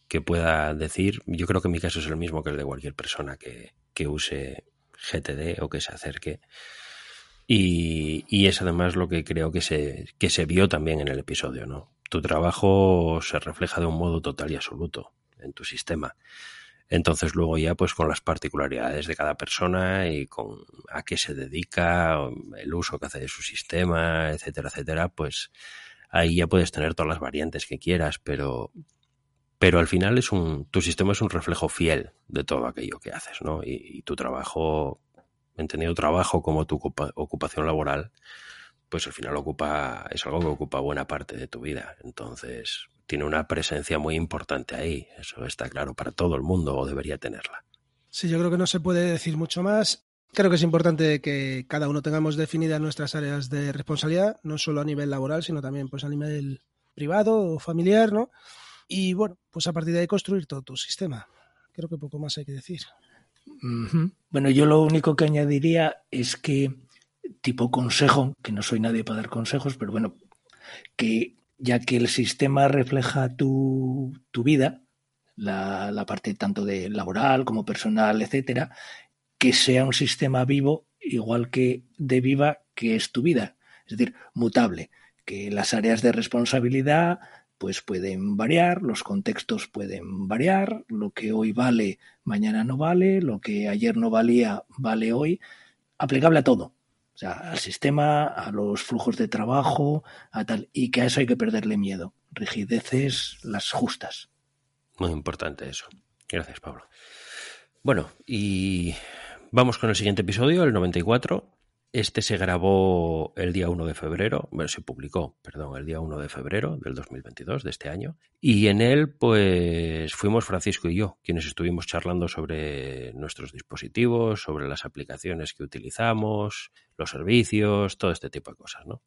que, pueda decir. Yo creo que mi caso es el mismo que el de cualquier persona que, que use GTD o que se acerque. Y, y, es además lo que creo que se, que se vio también en el episodio, ¿no? tu trabajo se refleja de un modo total y absoluto en tu sistema. Entonces luego ya pues con las particularidades de cada persona y con a qué se dedica, el uso que hace de su sistema, etcétera, etcétera, pues ahí ya puedes tener todas las variantes que quieras, pero pero al final es un tu sistema es un reflejo fiel de todo aquello que haces, ¿no? Y, y tu trabajo, entendido trabajo como tu ocupa, ocupación laboral, pues al final ocupa, es algo que ocupa buena parte de tu vida. Entonces, tiene una presencia muy importante ahí. Eso está claro para todo el mundo o debería tenerla.
Sí, yo creo que no se puede decir mucho más. Creo que es importante que cada uno tengamos definidas nuestras áreas de responsabilidad, no solo a nivel laboral, sino también pues a nivel privado o familiar, ¿no? Y bueno, pues a partir de ahí construir todo tu sistema. Creo que poco más hay que decir.
Bueno, yo lo único que añadiría es que tipo consejo, que no soy nadie para dar consejos, pero bueno, que ya que el sistema refleja tu, tu vida, la, la, parte tanto de laboral como personal, etcétera, que sea un sistema vivo, igual que de viva que es tu vida, es decir, mutable, que las áreas de responsabilidad pues pueden variar, los contextos pueden variar, lo que hoy vale, mañana no vale, lo que ayer no valía, vale hoy, aplicable a todo. O sea, al sistema, a los flujos de trabajo, a tal. Y que a eso hay que perderle miedo. Rigideces las justas.
Muy importante eso. Gracias, Pablo. Bueno, y vamos con el siguiente episodio, el 94. Este se grabó el día 1 de febrero, bueno, se publicó, perdón, el día 1 de febrero del 2022, de este año. Y en él, pues, fuimos Francisco y yo, quienes estuvimos charlando sobre nuestros dispositivos, sobre las aplicaciones que utilizamos, los servicios, todo este tipo de cosas, ¿no?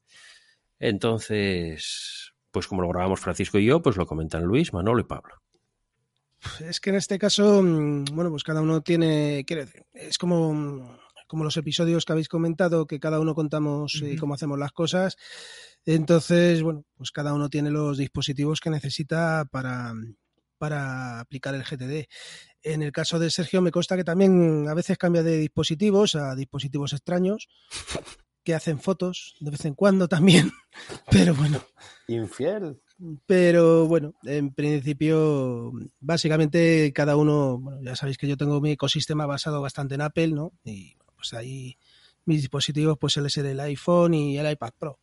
Entonces, pues como lo grabamos Francisco y yo, pues lo comentan Luis, Manolo y Pablo.
Es que en este caso, mm, bueno, pues cada uno tiene, quiere decir, es como como los episodios que habéis comentado, que cada uno contamos uh -huh. eh, cómo hacemos las cosas. Entonces, bueno, pues cada uno tiene los dispositivos que necesita para, para aplicar el GTD. En el caso de Sergio me consta que también a veces cambia de dispositivos a dispositivos extraños que hacen fotos de vez en cuando también, pero bueno.
Infiel.
Pero bueno, en principio, básicamente cada uno, bueno, ya sabéis que yo tengo mi ecosistema basado bastante en Apple, ¿no? Y pues ahí mis dispositivos pues suele ser el iPhone y el iPad Pro.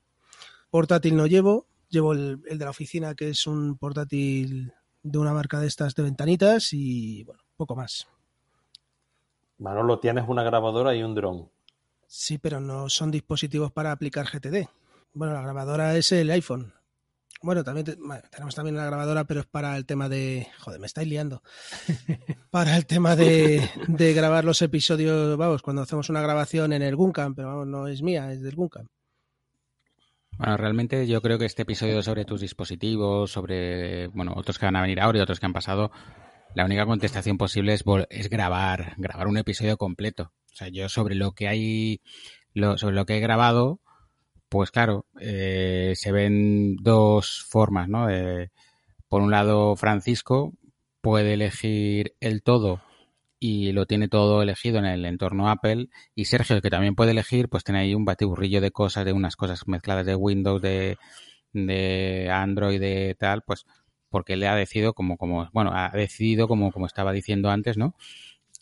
Portátil no llevo, llevo el, el de la oficina que es un portátil de una marca de estas de ventanitas y bueno, poco más.
Manolo, tienes una grabadora y un dron.
Sí, pero no son dispositivos para aplicar GTD. Bueno, la grabadora es el iPhone. Bueno, también te- bueno, tenemos también una grabadora, pero es para el tema de. Joder, me estáis liando. para el tema de, de grabar los episodios, vamos, cuando hacemos una grabación en el Guncam, pero vamos, no es mía, es del Guncam.
Bueno, realmente yo creo que este episodio sobre tus dispositivos, sobre, bueno, otros que van a venir ahora y otros que han pasado, la única contestación posible es, es grabar, grabar un episodio completo. O sea, yo sobre lo que hay, lo, sobre lo que he grabado, pues claro, eh, se ven dos formas, ¿no? Eh, por un lado, Francisco puede elegir el todo y lo tiene todo elegido en el entorno Apple. Y Sergio, que también puede elegir, pues tiene ahí un batiburrillo de cosas, de unas cosas mezcladas de Windows, de, de Android, de tal, pues porque le ha decidido como, como, bueno, ha decidido como, como estaba diciendo antes, ¿no?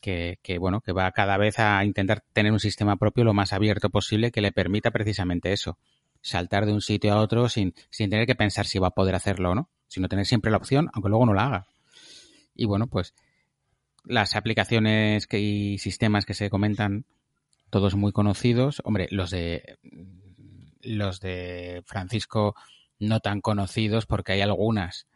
Que, que, bueno, que va cada vez a intentar tener un sistema propio lo más abierto posible que le permita precisamente eso, saltar de un sitio a otro sin, sin tener que pensar si va a poder hacerlo o no, sino tener siempre la opción, aunque luego no la haga. Y bueno, pues las aplicaciones que, y sistemas que se comentan, todos muy conocidos. Hombre, los de los de Francisco no tan conocidos porque hay algunas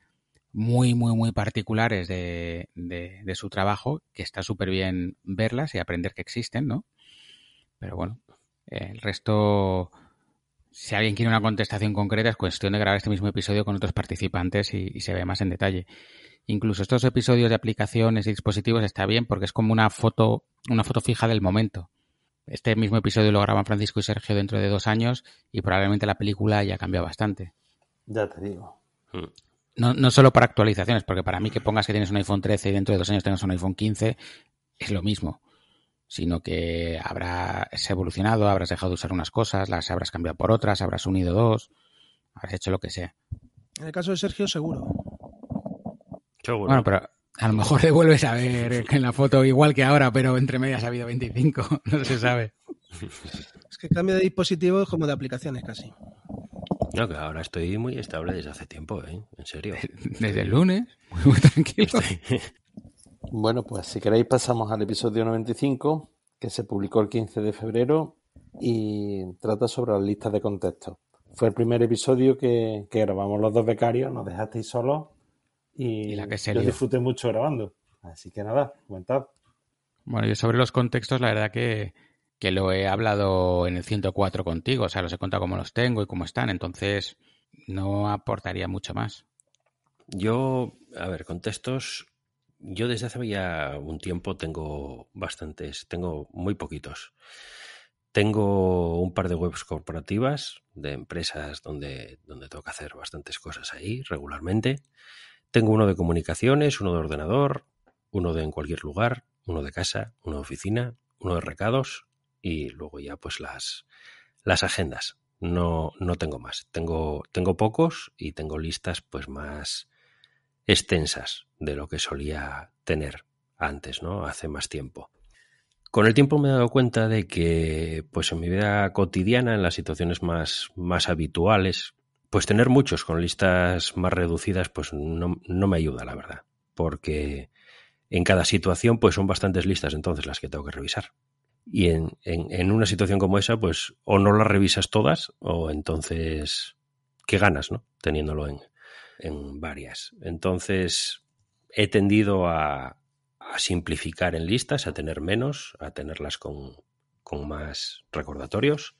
muy, muy, muy particulares de, de, de su trabajo que está súper bien verlas y aprender que existen, ¿no? Pero bueno, el resto, si alguien quiere una contestación concreta, es cuestión de grabar este mismo episodio con otros participantes y, y se ve más en detalle. Incluso estos episodios de aplicaciones y dispositivos está bien porque es como una foto, una foto fija del momento. Este mismo episodio lo graban Francisco y Sergio dentro de dos años y probablemente la película ya cambiado bastante.
Ya te digo.
No, no solo para actualizaciones, porque para mí que pongas que tienes un iPhone 13 y dentro de dos años tengas un iPhone 15 es lo mismo, sino que habrás evolucionado, habrás dejado de usar unas cosas, las habrás cambiado por otras, habrás unido dos, habrás hecho lo que sea.
En el caso de Sergio, seguro.
Seguro.
Bueno, pero a lo mejor te vuelves a ver en la foto igual que ahora, pero entre medias ha habido 25, no se sabe.
Es que cambio de dispositivos como de aplicaciones casi.
No, que ahora estoy muy estable desde hace tiempo, ¿eh? En serio.
Desde el lunes, muy, muy tranquilo.
Bueno, pues si queréis pasamos al episodio 95, que se publicó el 15 de febrero y trata sobre las listas de contextos. Fue el primer episodio que, que grabamos los dos becarios, nos dejasteis solos y,
Y la que se
yo
lió.
disfruté mucho grabando. Así que nada, comentad.
Bueno, yo sobre los contextos, la verdad que, que lo he hablado en el 104 contigo, o sea, los he contado cómo los tengo y cómo están, entonces no aportaría mucho más.
Yo, a ver, contextos. Yo desde hace ya un tiempo tengo bastantes, tengo muy poquitos. Tengo un par de webs corporativas de empresas donde, donde tengo que hacer bastantes cosas ahí regularmente. Tengo uno de comunicaciones, uno de ordenador, uno de en cualquier lugar, uno de casa, uno de oficina, uno de recados y luego ya pues las, las agendas. No, no tengo más. Tengo, tengo pocos y tengo listas pues más extensas de lo que solía tener antes, ¿no? Hace más tiempo. Con el tiempo me he dado cuenta de que, pues en mi vida cotidiana, en las situaciones más, más habituales, pues tener muchos con listas más reducidas, pues no, no me ayuda, la verdad. Porque en cada situación, pues son bastantes listas entonces las que tengo que revisar. Y en, en, una situación como esa, pues o no las revisas todas, o entonces, ¿qué ganas, no? Teniéndolo en, en varias. Entonces, he tendido a, simplificar en listas, a tener menos, a tenerlas con, con más recordatorios.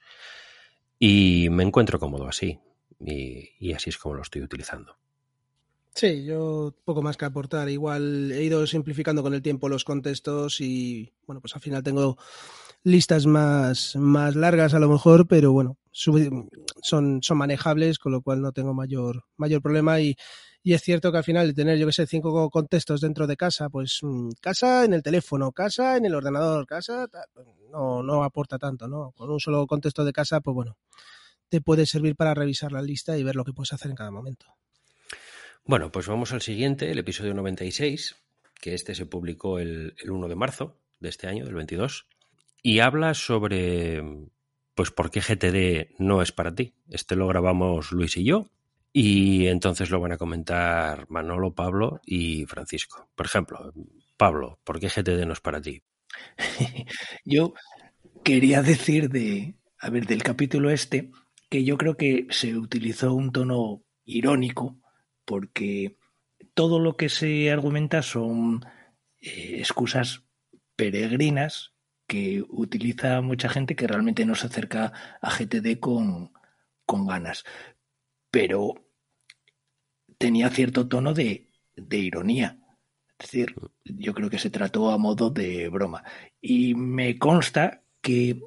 Y me encuentro cómodo así. Y, así es como lo estoy utilizando.
Sí, yo poco más que aportar. Igual he ido simplificando con el tiempo los contextos y bueno, pues al final tengo listas más, más largas a lo mejor, pero bueno, son, son manejables, con lo cual no tengo mayor, mayor problema y, y es cierto que al final de tener, yo que sé, cinco contextos dentro de casa, pues casa en el teléfono, casa en el ordenador, casa, no, no aporta tanto, ¿no? Con un solo contexto de casa, pues bueno, te puede servir para revisar la lista y ver lo que puedes hacer en cada momento.
Bueno, pues vamos al siguiente, el episodio 96, que este se publicó el, el 1 de marzo de este año, del 22, y habla sobre, pues, por qué GTD no es para ti. Este lo grabamos Luis y yo, y entonces lo van a comentar Manolo, Pablo y Francisco. Por ejemplo, Pablo, ¿por qué GTD no es para ti?
yo quería decir de, a ver, del capítulo este, que yo creo que se utilizó un tono irónico, porque todo lo que se argumenta son eh, excusas peregrinas que utiliza mucha gente que realmente no se acerca a GTD con, con ganas. Pero tenía cierto tono de, de ironía. Es decir, yo creo que se trató a modo de broma. Y me consta que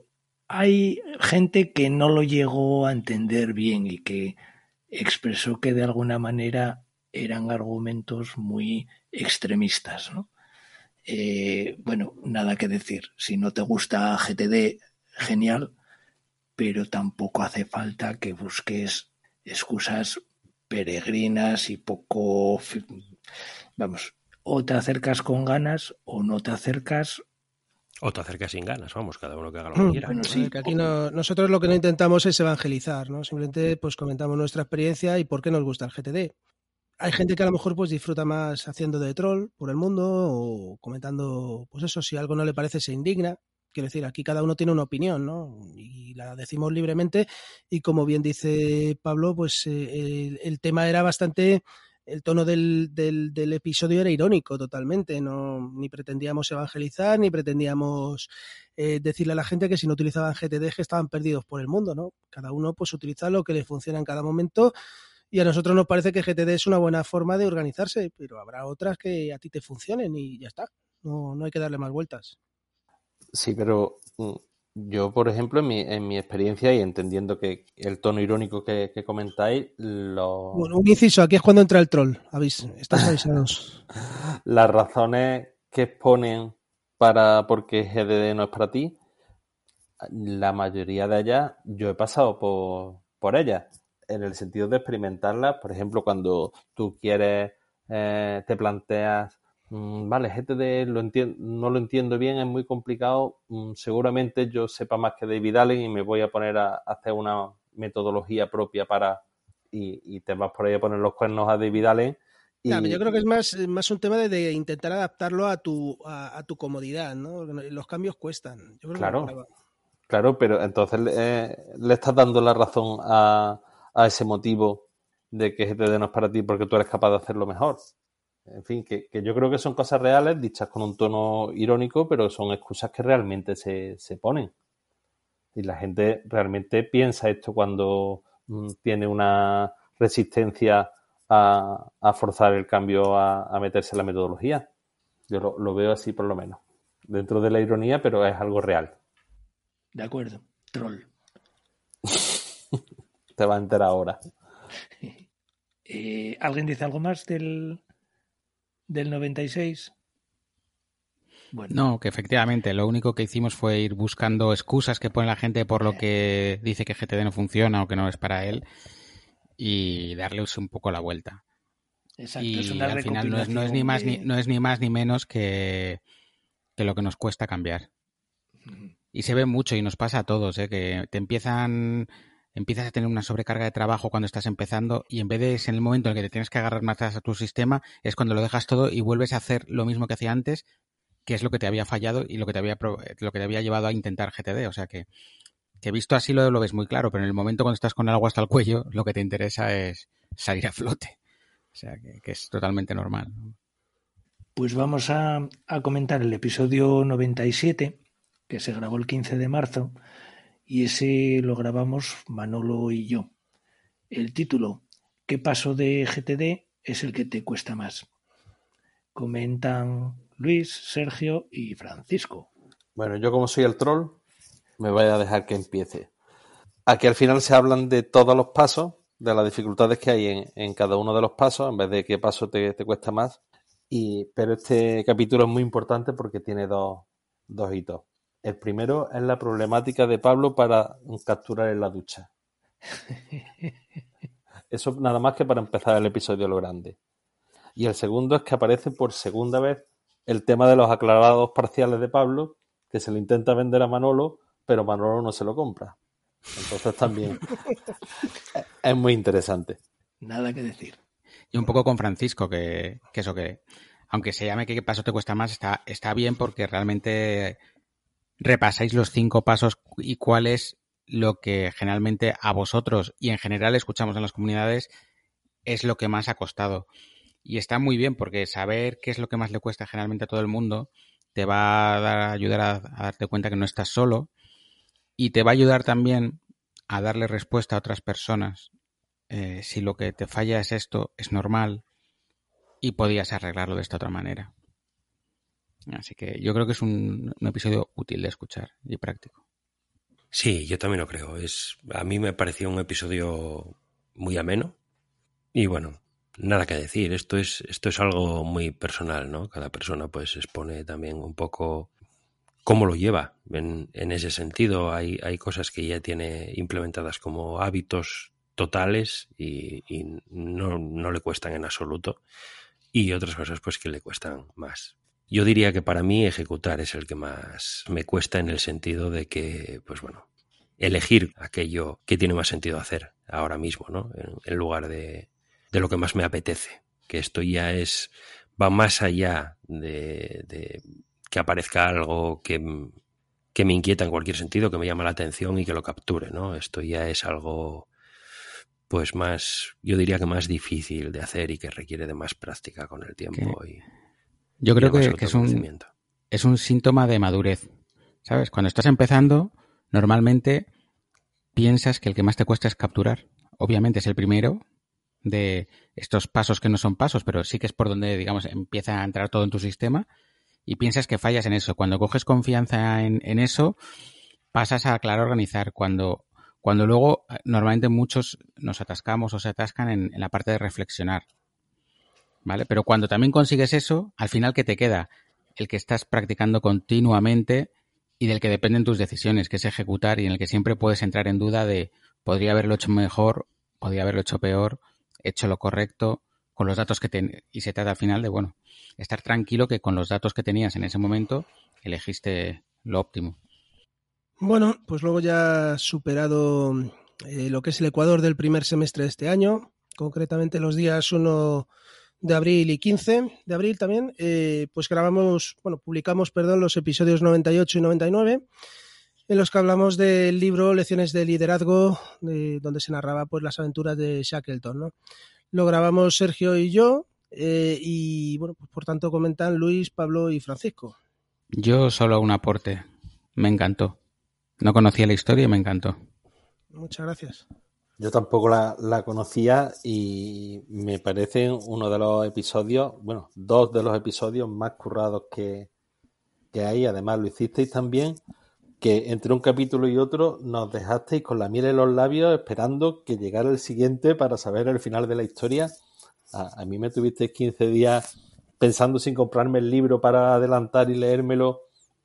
hay gente que no lo llegó a entender bien y que expresó que de alguna manera eran argumentos muy extremistas. ¿no? Eh, bueno, nada que decir. Si no te gusta GTD, genial, pero tampoco hace falta que busques excusas peregrinas y poco... Vamos, o te acercas con ganas o no te acercas
o te acercas sin ganas, vamos, cada uno que haga lo que hmm. quiera.
Bueno, sí, que aquí no, nosotros lo que no intentamos es evangelizar, ¿no? Simplemente pues comentamos nuestra experiencia y por qué nos gusta el GTD. Hay gente que a lo mejor pues disfruta más haciendo de troll por el mundo o comentando, pues eso, si algo no le parece se indigna. Quiero decir, aquí cada uno tiene una opinión, ¿no? Y la decimos libremente y como bien dice Pablo, pues eh, el tema era bastante el tono del, del, episodio era irónico totalmente, no, ni pretendíamos evangelizar, ni pretendíamos eh, decirle a la gente que si no utilizaban GTD que estaban perdidos por el mundo, ¿no? Cada uno pues utiliza lo que le funciona en cada momento y a nosotros nos parece que GTD es una buena forma de organizarse, pero habrá otras que a ti te funcionen y ya está, no, no hay que darle más vueltas.
Sí, pero mm, yo, por ejemplo, en mi, en mi experiencia y entendiendo que el tono irónico que, comentáis, lo...
Bueno, un inciso, aquí es cuando entra el troll, Avis, estás avisados.
Las razones que exponen para por qué GDD no es para ti, la mayoría de ellas yo he pasado por, por ellas, en el sentido de experimentarlas, por ejemplo, cuando tú quieres, eh, te planteas vale, GTD lo no lo entiendo bien, es muy complicado. Mm, seguramente yo sepa más que David Allen y me voy a poner a, hacer una metodología propia para. Y, te vas por ahí a poner los cuernos a David Allen.
yo creo que es más, más un tema de, intentar adaptarlo a tu, a, tu comodidad, ¿no? Los cambios cuestan.
claro, claro, pero entonces le estás dando la razón a, a ese motivo de que GTD no es para ti porque tú eres capaz de hacerlo mejor. En fin, que, yo creo que son cosas reales, dichas con un tono irónico, pero son excusas que realmente se, ponen. Y la gente realmente piensa esto cuando mm, tiene una resistencia a, forzar el cambio a, meterse en la metodología. Yo lo, lo, veo así por lo menos. Dentro de la ironía, pero es algo real.
De acuerdo. Troll.
Te va a enterar ahora.
Eh, ¿Alguien dice algo más del, del 96?
Bueno. No, que efectivamente lo único que hicimos fue ir buscando excusas que pone la gente por lo que dice que GTD no funciona o que no es para él y darle un poco la vuelta.
Exacto,
y al final no es, ni más ni, no es ni más ni menos que, que lo que nos cuesta cambiar. Y se ve mucho y nos pasa a todos, ¿eh? que te empiezan empiezas a tener una sobrecarga de trabajo cuando estás empezando y en vez de en el momento en el que te tienes que agarrar más a tu sistema, es cuando lo dejas todo y vuelves a hacer lo mismo que hacía antes, que es lo que te había fallado y lo que te había, lo que te había llevado a intentar GTD. O sea que, que visto así lo, lo ves muy claro, pero en el momento cuando estás con algo hasta el cuello, lo que te interesa es salir a flote. O sea que, que es totalmente normal.
Pues vamos a, a comentar el episodio 97, que se grabó el 15 de marzo y ese lo grabamos Manolo y yo. El título, ¿Qué paso de GTD? es el que te cuesta más. Comentan Luis, Sergio y Francisco.
Bueno, yo como soy el troll, me voy a dejar que empiece. Aquí al final se hablan de todos los pasos, de las dificultades que hay en, cada uno de los pasos, en vez de qué paso te, cuesta más. Y, pero este capítulo es muy importante porque tiene dos, dos hitos. El primero es la problemática de Pablo para capturar en la ducha. Eso nada más que para empezar el episodio lo grande. Y el segundo es que aparece por segunda vez el tema de los aclarados parciales de Pablo, que se lo intenta vender a Manolo, pero Manolo no se lo compra. Entonces también es muy interesante.
Nada que decir.
Y un poco con Francisco, que, que eso que, aunque se llame que qué paso te cuesta más, está, está bien porque realmente repasáis los cinco pasos y cuál es lo que generalmente a vosotros y en general escuchamos en las comunidades es lo que más ha costado. Y está muy bien porque saber qué es lo que más le cuesta generalmente a todo el mundo te va a, dar, ayudar a, darte cuenta que no estás solo y te va a ayudar también a darle respuesta a otras personas. Eh, si lo que te falla es esto, es normal y podías arreglarlo de esta otra manera. Así que yo creo que es un, episodio útil de escuchar y práctico.
Sí, yo también lo creo. Es, a mí me pareció un episodio muy ameno. Y bueno, nada que decir. Esto es, esto es algo muy personal, ¿no? Cada persona pues expone también un poco cómo lo lleva en, en ese sentido. Hay, hay cosas que ya tiene implementadas como hábitos totales y, y no, no le cuestan en absoluto. Y otras cosas pues que le cuestan más. Yo diría que para mí ejecutar es el que más me cuesta en el sentido de que, pues bueno, elegir aquello que tiene más sentido hacer ahora mismo, ¿no? En, en lugar de, de, lo que más me apetece. Que esto ya es, va más allá de, de que aparezca algo que, que, me inquieta en cualquier sentido, que me llama la atención y que lo capture, ¿no? Esto ya es algo, pues más, yo diría que más difícil de hacer y que requiere de más práctica con el tiempo. Y,
yo creo que, que es, un, es un síntoma de madurez. ¿Sabes? Cuando estás empezando, normalmente piensas que el que más te cuesta es capturar. Obviamente es el primero de estos pasos que no son pasos, pero sí que es por donde, digamos, empieza a entrar todo en tu sistema y piensas que fallas en eso. Cuando coges confianza en, en eso, pasas a, claro, organizar. Cuando, cuando luego, normalmente muchos nos atascamos o se atascan en, en la parte de reflexionar. ¿Vale? Pero cuando también consigues eso, al final, ¿qué te queda? El que estás practicando continuamente y del que dependen tus decisiones, que es ejecutar y en el que siempre puedes entrar en duda de podría haberlo hecho mejor, podría haberlo hecho peor, hecho lo correcto, con los datos que ten y se trata al final de, bueno, estar tranquilo que con los datos que tenías en ese momento elegiste lo óptimo.
Bueno, pues luego ya superado eh, lo que es el Ecuador del primer semestre de este año, concretamente los días 1 de abril y 15 de abril también, eh, pues grabamos, bueno, publicamos, perdón, los episodios 98 y 99, en los que hablamos del libro Lecciones de Liderazgo, de, donde se narraba pues las aventuras de Shackleton, ¿no? Lo grabamos Sergio y yo, eh, y bueno, pues por tanto comentan Luis, Pablo y Francisco.
Yo solo un aporte, me encantó. No conocía la historia y me encantó.
Muchas gracias.
Yo tampoco la, conocía y me parece uno de los episodios, bueno, dos de los episodios más currados que, que hay. Además, lo hicisteis también, que entre un capítulo y otro nos dejasteis con la miel en los labios esperando que llegara el siguiente para saber el final de la historia. A, a mí me tuvisteis 15 días pensando sin comprarme el libro para adelantar y leérmelo,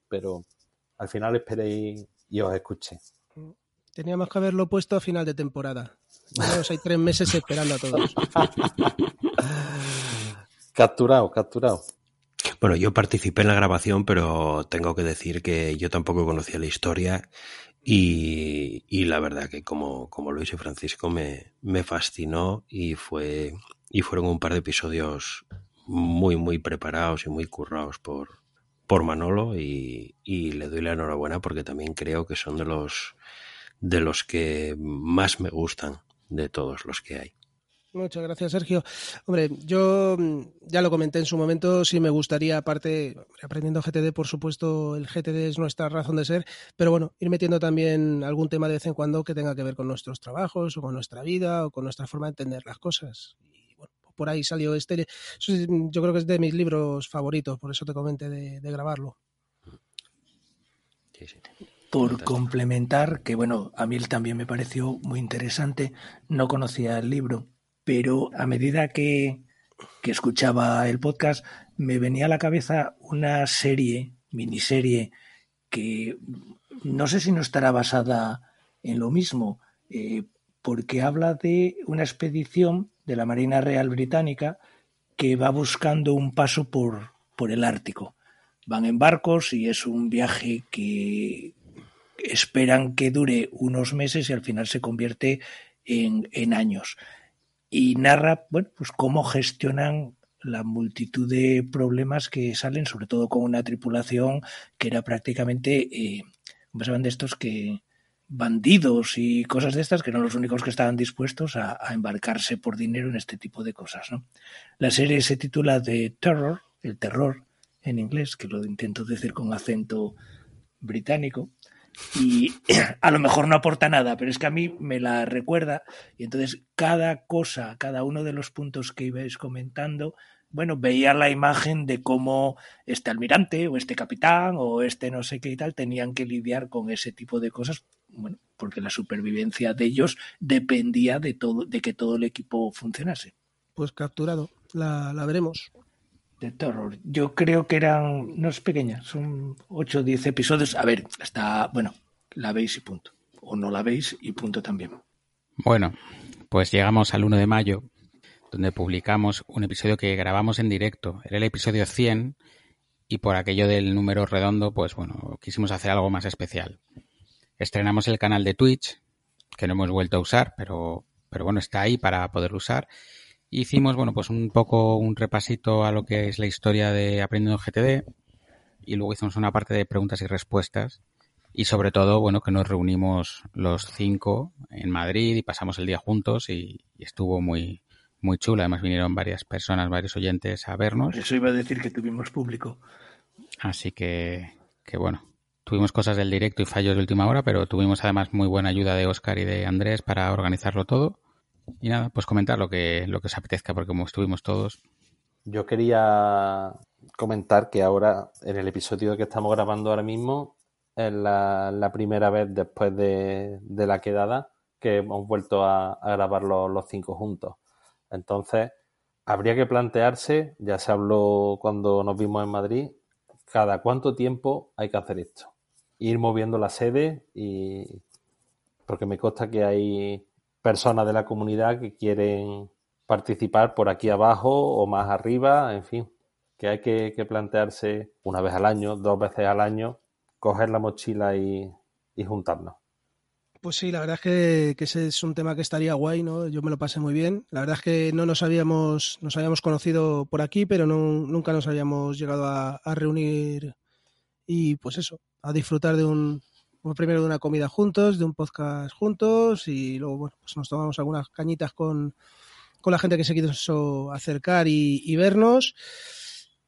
pero al final esperéis y os escuché.
Teníamos que haberlo puesto a final de temporada. Vamos, hay tres meses esperando a todos.
capturado, capturado.
Bueno, yo participé en la grabación, pero tengo que decir que yo tampoco conocía la historia y, y la verdad que como, como Luis y Francisco me, me fascinó y fue y fueron un par de episodios muy, muy preparados y muy currados por, por Manolo y, y le doy la enhorabuena porque también creo que son de los de los que más me gustan de todos los que hay.
Muchas gracias, Sergio. Hombre, yo mm, ya lo comenté en su momento, sí me gustaría, aparte, aprendiendo GTD, por supuesto, el GTD es nuestra razón de ser, pero bueno, ir metiendo también algún tema de vez en cuando que tenga que ver con nuestros trabajos o con nuestra vida o con nuestra forma de entender las cosas. Y bueno, por ahí salió este, yo creo que es de mis libros favoritos, por eso te comenté de, de grabarlo.
Sí, sí por complementar, que bueno, a mí también me pareció muy interesante, no conocía el libro, pero a medida que, que, escuchaba el podcast, me venía a la cabeza una serie, miniserie, que no sé si no estará basada en lo mismo, eh, porque habla de una expedición de la Marina Real Británica que va buscando un paso por, por el Ártico. Van en barcos y es un viaje que esperan que dure unos meses y al final se convierte en, en años. Y narra, bueno, pues cómo gestionan la multitud de problemas que salen, sobre todo con una tripulación que era prácticamente, eh, pasaban de estos que bandidos y cosas de estas que eran los únicos que estaban dispuestos a, a, embarcarse por dinero en este tipo de cosas. ¿no? La serie se titula The Terror, el terror en inglés, que lo intento decir con acento británico, y a lo mejor no aporta nada, pero es que a mí me la recuerda y entonces cada cosa, cada uno de los puntos que ibais comentando, bueno, veía la imagen de cómo este almirante o este capitán o este no sé qué y tal tenían que lidiar con ese tipo de cosas, bueno, porque la supervivencia de ellos dependía de todo, de que todo el equipo funcionase.
Pues capturado, la, la veremos.
De terror. Yo creo que eran, no es pequeña, son 8 o 10 episodios. A ver, está, bueno, la veis y punto. O no la veis y punto también.
Bueno, pues llegamos al 1 de mayo, donde publicamos un episodio que grabamos en directo. Era el episodio 100 y por aquello del número redondo, pues bueno, quisimos hacer algo más especial. Estrenamos el canal de Twitch, que no hemos vuelto a usar, pero, pero bueno, está ahí para poderlo usar. Hicimos, bueno, pues un poco un repasito a lo que es la historia de Aprendiendo GTD y luego hicimos una parte de preguntas y respuestas y sobre todo, bueno, que nos reunimos los cinco en Madrid y pasamos el día juntos y, y estuvo muy, muy chulo. Además vinieron varias personas, varios oyentes a vernos.
Eso iba a decir que tuvimos público.
Así que, que bueno, tuvimos cosas del directo y fallos de última hora, pero tuvimos además muy buena ayuda de Oscar y de Andrés para organizarlo todo. Y nada, pues comentar lo que, lo que os apetezca, porque como estuvimos todos.
Yo quería comentar que ahora, en el episodio que estamos grabando ahora mismo, es la, primera vez después de, la quedada que hemos vuelto a, a grabar los, los, cinco juntos. Entonces, habría que plantearse, ya se habló cuando nos vimos en Madrid, cada cuánto tiempo hay que hacer esto. Ir moviendo la sede y. Porque me consta que hay personas de la comunidad que quieren participar por aquí abajo o más arriba, en fin, que hay que, plantearse una vez al año, dos veces al año, coger la mochila y, juntarnos.
Pues sí, la verdad es que, ese es un tema que estaría guay, ¿no? Yo me lo pasé muy bien. La verdad es que no nos habíamos, nos habíamos conocido por aquí, pero nunca nos habíamos llegado a, a reunir y pues eso, a disfrutar de un, primero de una comida juntos, de un podcast juntos y luego bueno, pues nos tomamos algunas cañitas con, con la gente que se quiso acercar y, y, vernos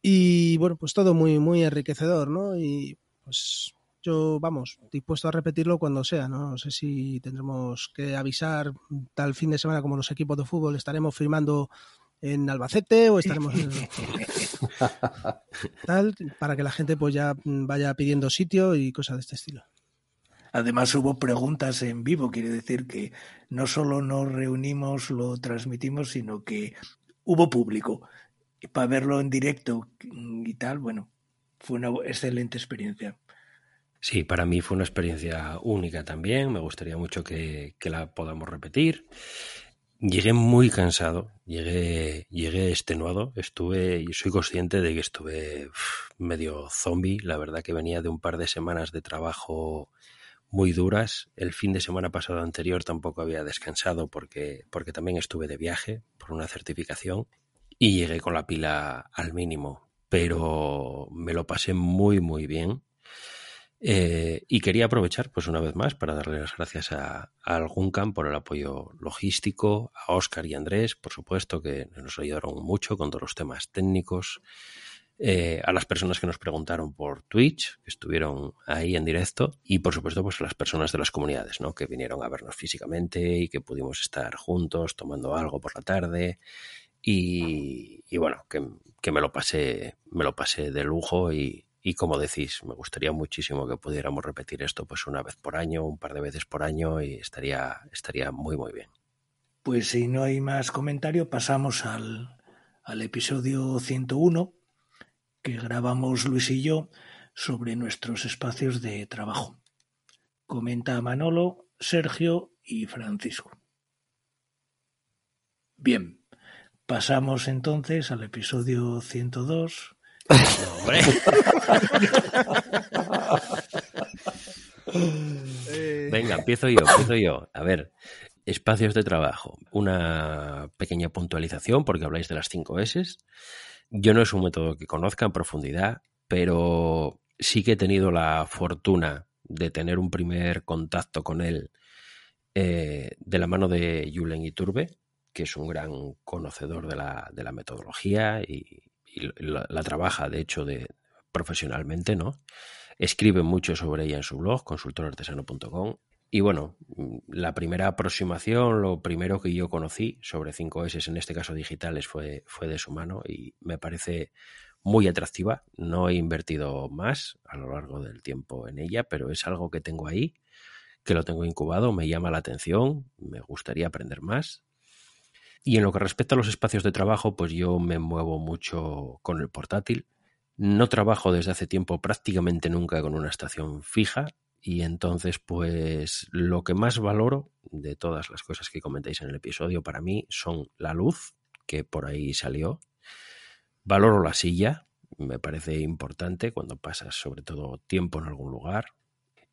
y bueno, pues todo muy, muy enriquecedor, ¿no? Y pues yo, vamos, dispuesto a repetirlo cuando sea, ¿no? No sé si tendremos que avisar tal fin de semana como los equipos de fútbol estaremos firmando en Albacete o estaremos en tal para que la gente pues ya vaya pidiendo sitio y cosas de este estilo.
Además hubo preguntas en vivo, quiere decir que no solo nos reunimos, lo transmitimos, sino que hubo público. Y para verlo en directo y tal, bueno, fue una excelente experiencia.
Sí, para mí fue una experiencia única también. Me gustaría mucho que, que la podamos repetir. Llegué muy cansado, llegué, llegué extenuado, estuve y soy consciente de que estuve medio zombie. La verdad que venía de un par de semanas de trabajo muy duras. El fin de semana pasado anterior tampoco había descansado porque, porque también estuve de viaje por una certificación y llegué con la pila al mínimo, pero me lo pasé muy, muy bien. Eh, y quería aprovechar, pues una vez más, para darle las gracias a, a Alguncan por el apoyo logístico, a Oscar y Andrés, por supuesto, que nos ayudaron mucho con todos los temas técnicos, eh, a las personas que nos preguntaron por Twitch, que estuvieron ahí en directo, y por supuesto, pues a las personas de las comunidades, ¿no? Que vinieron a vernos físicamente y que pudimos estar juntos tomando algo por la tarde. Y, y bueno, que, que, me lo pasé, me lo pasé de lujo y, y como decís, me gustaría muchísimo que pudiéramos repetir esto pues una vez por año, un par de veces por año y estaría, estaría muy muy bien.
Pues si no hay más comentario, pasamos al, al episodio 101 que grabamos Luis y yo sobre nuestros espacios de trabajo. Comenta Manolo, Sergio y Francisco. Bien, Pasamos entonces al episodio 102.
Hombre,
Eh,
venga, empiezo yo, empiezo yo. A ver, espacios de trabajo. Una pequeña puntualización, porque habláis de las 5 S. Yo no es un método que conozca en profundidad, pero sí que he tenido la fortuna de tener un primer contacto con él eh, de la mano de Julen Iturbe, que es un gran conocedor de la, de la metodología y, la, trabaja, de hecho, profesionalmente, ¿no? Escribe mucho sobre ella en su blog, consultorartesano.com. Y bueno, la primera aproximación, lo primero que yo conocí sobre 5S, en este caso digitales, fue, fue de su mano y me parece muy atractiva. No he invertido más a lo largo del tiempo en ella, pero es algo que tengo ahí, que lo tengo incubado, me llama la atención, me gustaría aprender más. Y en lo que respecta a los espacios de trabajo, pues yo me muevo mucho con el portátil. No trabajo desde hace tiempo prácticamente nunca con una estación fija y entonces pues lo que más valoro de todas las cosas que comentáis en el episodio para mí son la luz, que por ahí salió. Valoro la silla, me parece importante cuando pasas sobre todo tiempo en algún lugar.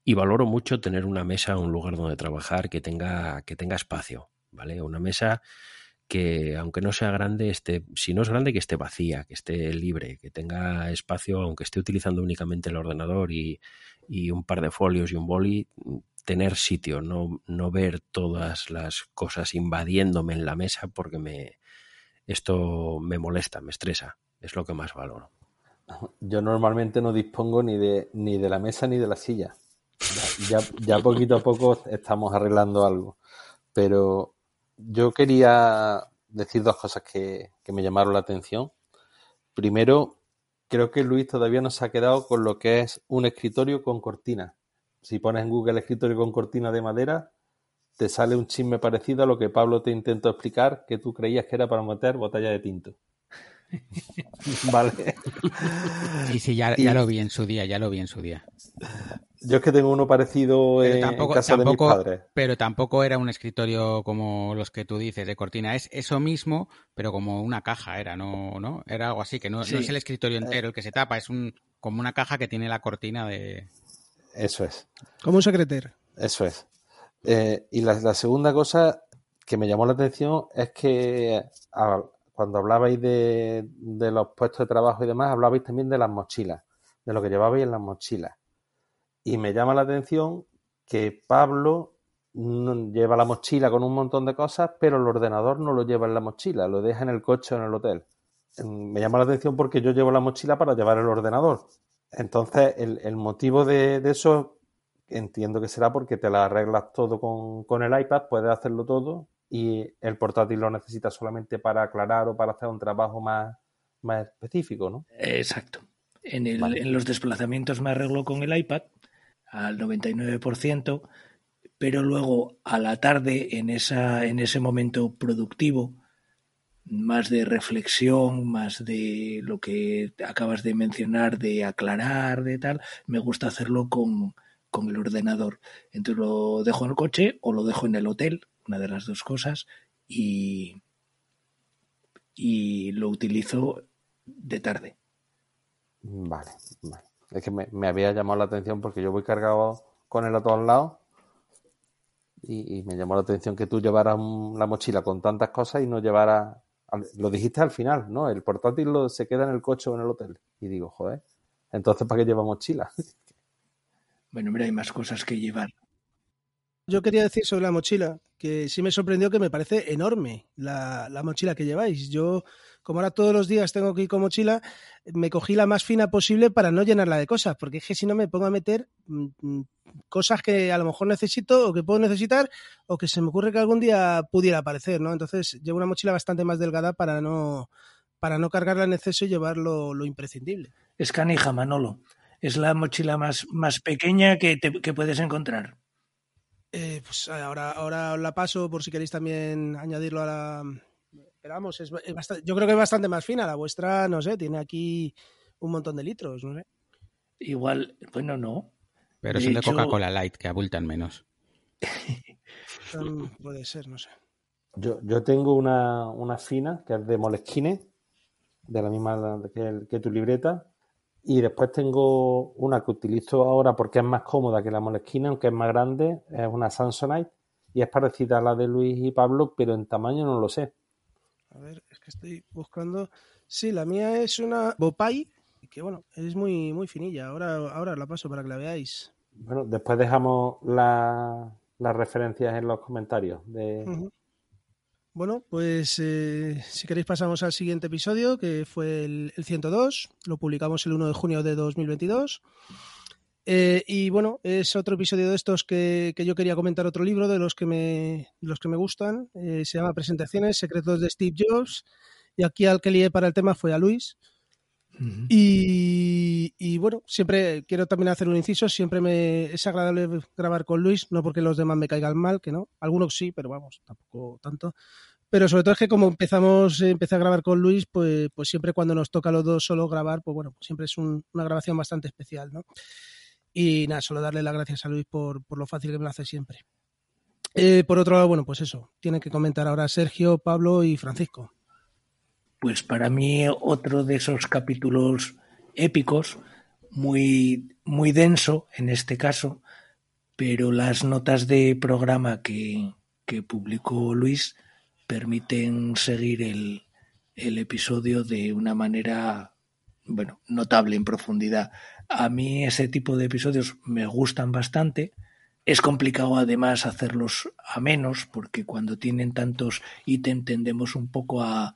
Y valoro mucho tener una mesa, un lugar donde trabajar que tenga, que tenga espacio, ¿vale? Una mesa que aunque no sea grande, esté, si no es grande, que esté vacía, que esté libre, que tenga espacio, aunque esté utilizando únicamente el ordenador y, y un par de folios y un boli, tener sitio, no, no ver todas las cosas invadiéndome en la mesa porque me esto me molesta, me estresa, es lo que más valoro.
Yo normalmente no dispongo ni de, ni de la mesa ni de la silla. Ya, ya, poquito a poco estamos arreglando algo. Pero yo quería decir dos cosas que, que, me llamaron la atención. Primero, creo que Luis todavía no se ha quedado con lo que es un escritorio con cortina. Si pones en Google escritorio con cortina de madera, te sale un chisme parecido a lo que Pablo te intentó explicar, que tú creías que era para meter botella de tinto. vale.
Sí, sí, ya, ya, lo vi en su día, ya lo vi en su día.
Yo es que tengo uno parecido
pero
en,
tampoco,
en casa
tampoco,
de mis padres.
Pero tampoco era un escritorio como los que tú dices de cortina. Es eso mismo, pero como una caja era, ¿no? ¿no? Era algo así, que no, sí. no es el escritorio entero el que se tapa, es un como una caja que tiene la cortina de...
Eso es.
Como un secreter.
Eso es. Eh, y la, la, segunda cosa que me llamó la atención es que a, cuando hablabais de, de, los puestos de trabajo y demás, hablabais también de las mochilas, de lo que llevabais en las mochilas. Y me llama la atención que Pablo lleva la mochila con un montón de cosas, pero el ordenador no lo lleva en la mochila, lo deja en el coche o en el hotel. Me llama la atención porque yo llevo la mochila para llevar el ordenador. Entonces, el, el motivo de, de, eso entiendo que será porque te la arreglas todo con, con, el iPad, puedes hacerlo todo y el portátil lo necesitas solamente para aclarar o para hacer un trabajo más, más específico, ¿no?
Exacto. En, el, vale. en los desplazamientos me arreglo con el iPad al 99%, pero luego a la tarde, en, esa, en ese momento productivo, más de reflexión, más de lo que acabas de mencionar, de aclarar, de tal, me gusta hacerlo con, con el ordenador. Entonces lo dejo en el coche o lo dejo en el hotel, una de las dos cosas, y, y lo utilizo de tarde.
Vale, vale. Es que me, me, había llamado la atención porque yo voy cargado con él a todos lados y, y me llamó la atención que tú llevaras un, la mochila con tantas cosas y no llevaras... Lo dijiste al final, ¿no? El portátil lo, se queda en el coche o en el hotel. Y digo, joder, entonces ¿para qué lleva mochila?
Bueno, mira, hay más cosas que llevar.
Yo quería decir sobre la mochila, que sí me sorprendió que me parece enorme la, la, mochila que lleváis. Yo, como ahora todos los días tengo que ir con mochila, me cogí la más fina posible para no llenarla de cosas, porque es que si no me pongo a meter mmm, cosas que a lo mejor necesito o que puedo necesitar o que se me ocurre que algún día pudiera aparecer, ¿no? Entonces llevo una mochila bastante más delgada para no, para no cargarla en exceso y llevar lo, lo imprescindible.
Es canija, Manolo. Es la mochila más, más pequeña que, te, que puedes encontrar.
Eh, pues ahora, ahora la paso por si queréis también añadirlo a la. Pero vamos, es, es bastante, yo creo que es bastante más fina. La vuestra, no sé, tiene aquí un montón de litros, no sé.
Igual, bueno, no.
Pero de son de. Coca-Cola Light, que abultan menos.
um, puede ser, no sé.
Yo, yo tengo una, una fina que es de Moleskine, de la misma que, que tu libreta, y después tengo una que utilizo ahora porque es más cómoda que la Moleskine, aunque es más grande, es una Samsonite y es parecida a la de Luis y Pablo, pero en tamaño no lo sé.
A ver, es que estoy buscando. Sí, la mía es una Bopai, que bueno, es muy, muy finilla. Ahora, ahora la paso para que la veáis.
Bueno, después dejamos la- las referencias en los comentarios. De...
Bueno, pues eh, si queréis pasamos al siguiente episodio, que fue el, el 102. Lo publicamos el 1 de junio de 2022. Eh, y bueno, es otro episodio de estos que, que yo quería comentar otro libro de los que me, los que me gustan. Eh, se llama Presentaciones, Secretos de Steve Jobs. Y aquí al que lié para el tema fue a Luis. Y, y bueno, siempre quiero también hacer un inciso, siempre me es agradable grabar con Luis, no porque los demás me caigan mal, que no, algunos sí, pero vamos, tampoco tanto. Pero sobre todo es que como empezamos, eh, empecé a grabar con Luis, pues, pues siempre cuando nos toca a los dos solo grabar, pues bueno, siempre es un- una grabación bastante especial, ¿no? Y nada, solo darle las gracias a Luis por, por lo fácil que me hace siempre. Eh, por otro lado, bueno, pues eso, tienen que comentar ahora Sergio, Pablo y Francisco.
Pues para mí otro de esos capítulos épicos, muy, muy denso en este caso, pero las notas de programa que, que publicó Luis permiten seguir el, el episodio de una manera, bueno, notable en profundidad. A mí ese tipo de episodios me gustan bastante. Es complicado además hacerlos a menos porque cuando tienen tantos ítems tendemos un poco a,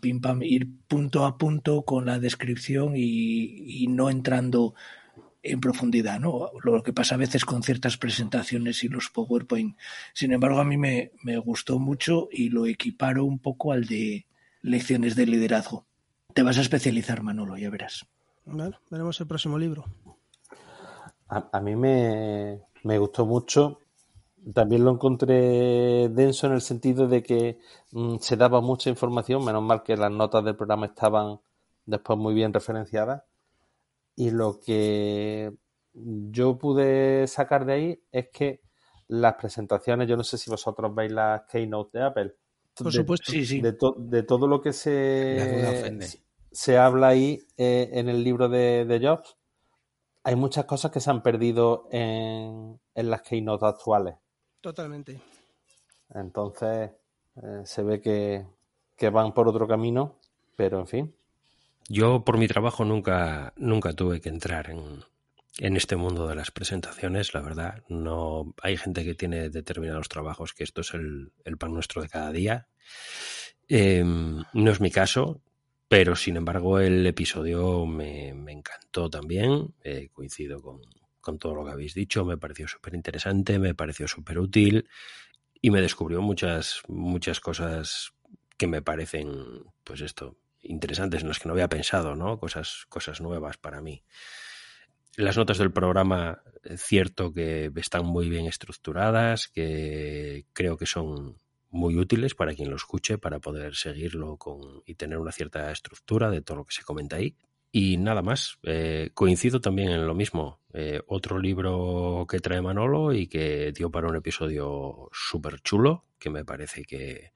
pim pam ir punto a punto con la descripción y, y no entrando en profundidad, ¿no? Lo que pasa a veces con ciertas presentaciones y los PowerPoint. Sin embargo, a mí me, me gustó mucho y lo equiparo un poco al de lecciones de liderazgo. Te vas a especializar, Manolo, ya verás.
Bueno, veremos el próximo libro.
A, a mí me, me gustó mucho. También lo encontré denso en el sentido de que mm, se daba mucha información, menos mal que las notas del programa estaban después muy bien referenciadas. Y lo que yo pude sacar de ahí es que las presentaciones, yo no sé si vosotros veis las keynote de Apple.
Por
de,
supuesto.
Sí, sí.
de, to- de todo lo que
La duda
se,
ofende.
Se habla ahí eh, en el libro de, de Jobs, hay muchas cosas que se han perdido en, en las keynote actuales.
Totalmente.
Entonces, eh, se ve que, que van por otro camino, pero en fin.
Yo por mi trabajo nunca, nunca tuve que entrar en, en este mundo de las presentaciones, la verdad. No hay gente que tiene determinados trabajos que esto es el, el pan nuestro de cada día. Eh, no es mi caso, pero sin embargo el episodio me, me encantó también. Eh, coincido con, con todo lo que habéis dicho. Me pareció súper interesante, me pareció súper útil y me descubrió muchas, muchas cosas que me parecen, pues esto, interesantes en las que no había pensado, ¿no? Cosas, cosas nuevas para mí. Las notas del programa, eh, cierto que están muy bien estructuradas, que creo que son muy útiles para quien lo escuche, para poder seguirlo con, y tener una cierta estructura de todo lo que se comenta ahí. Y nada más, eh, coincido también en lo mismo. Eh, otro libro que trae Manolo y que dio para un episodio súper chulo, que me parece que,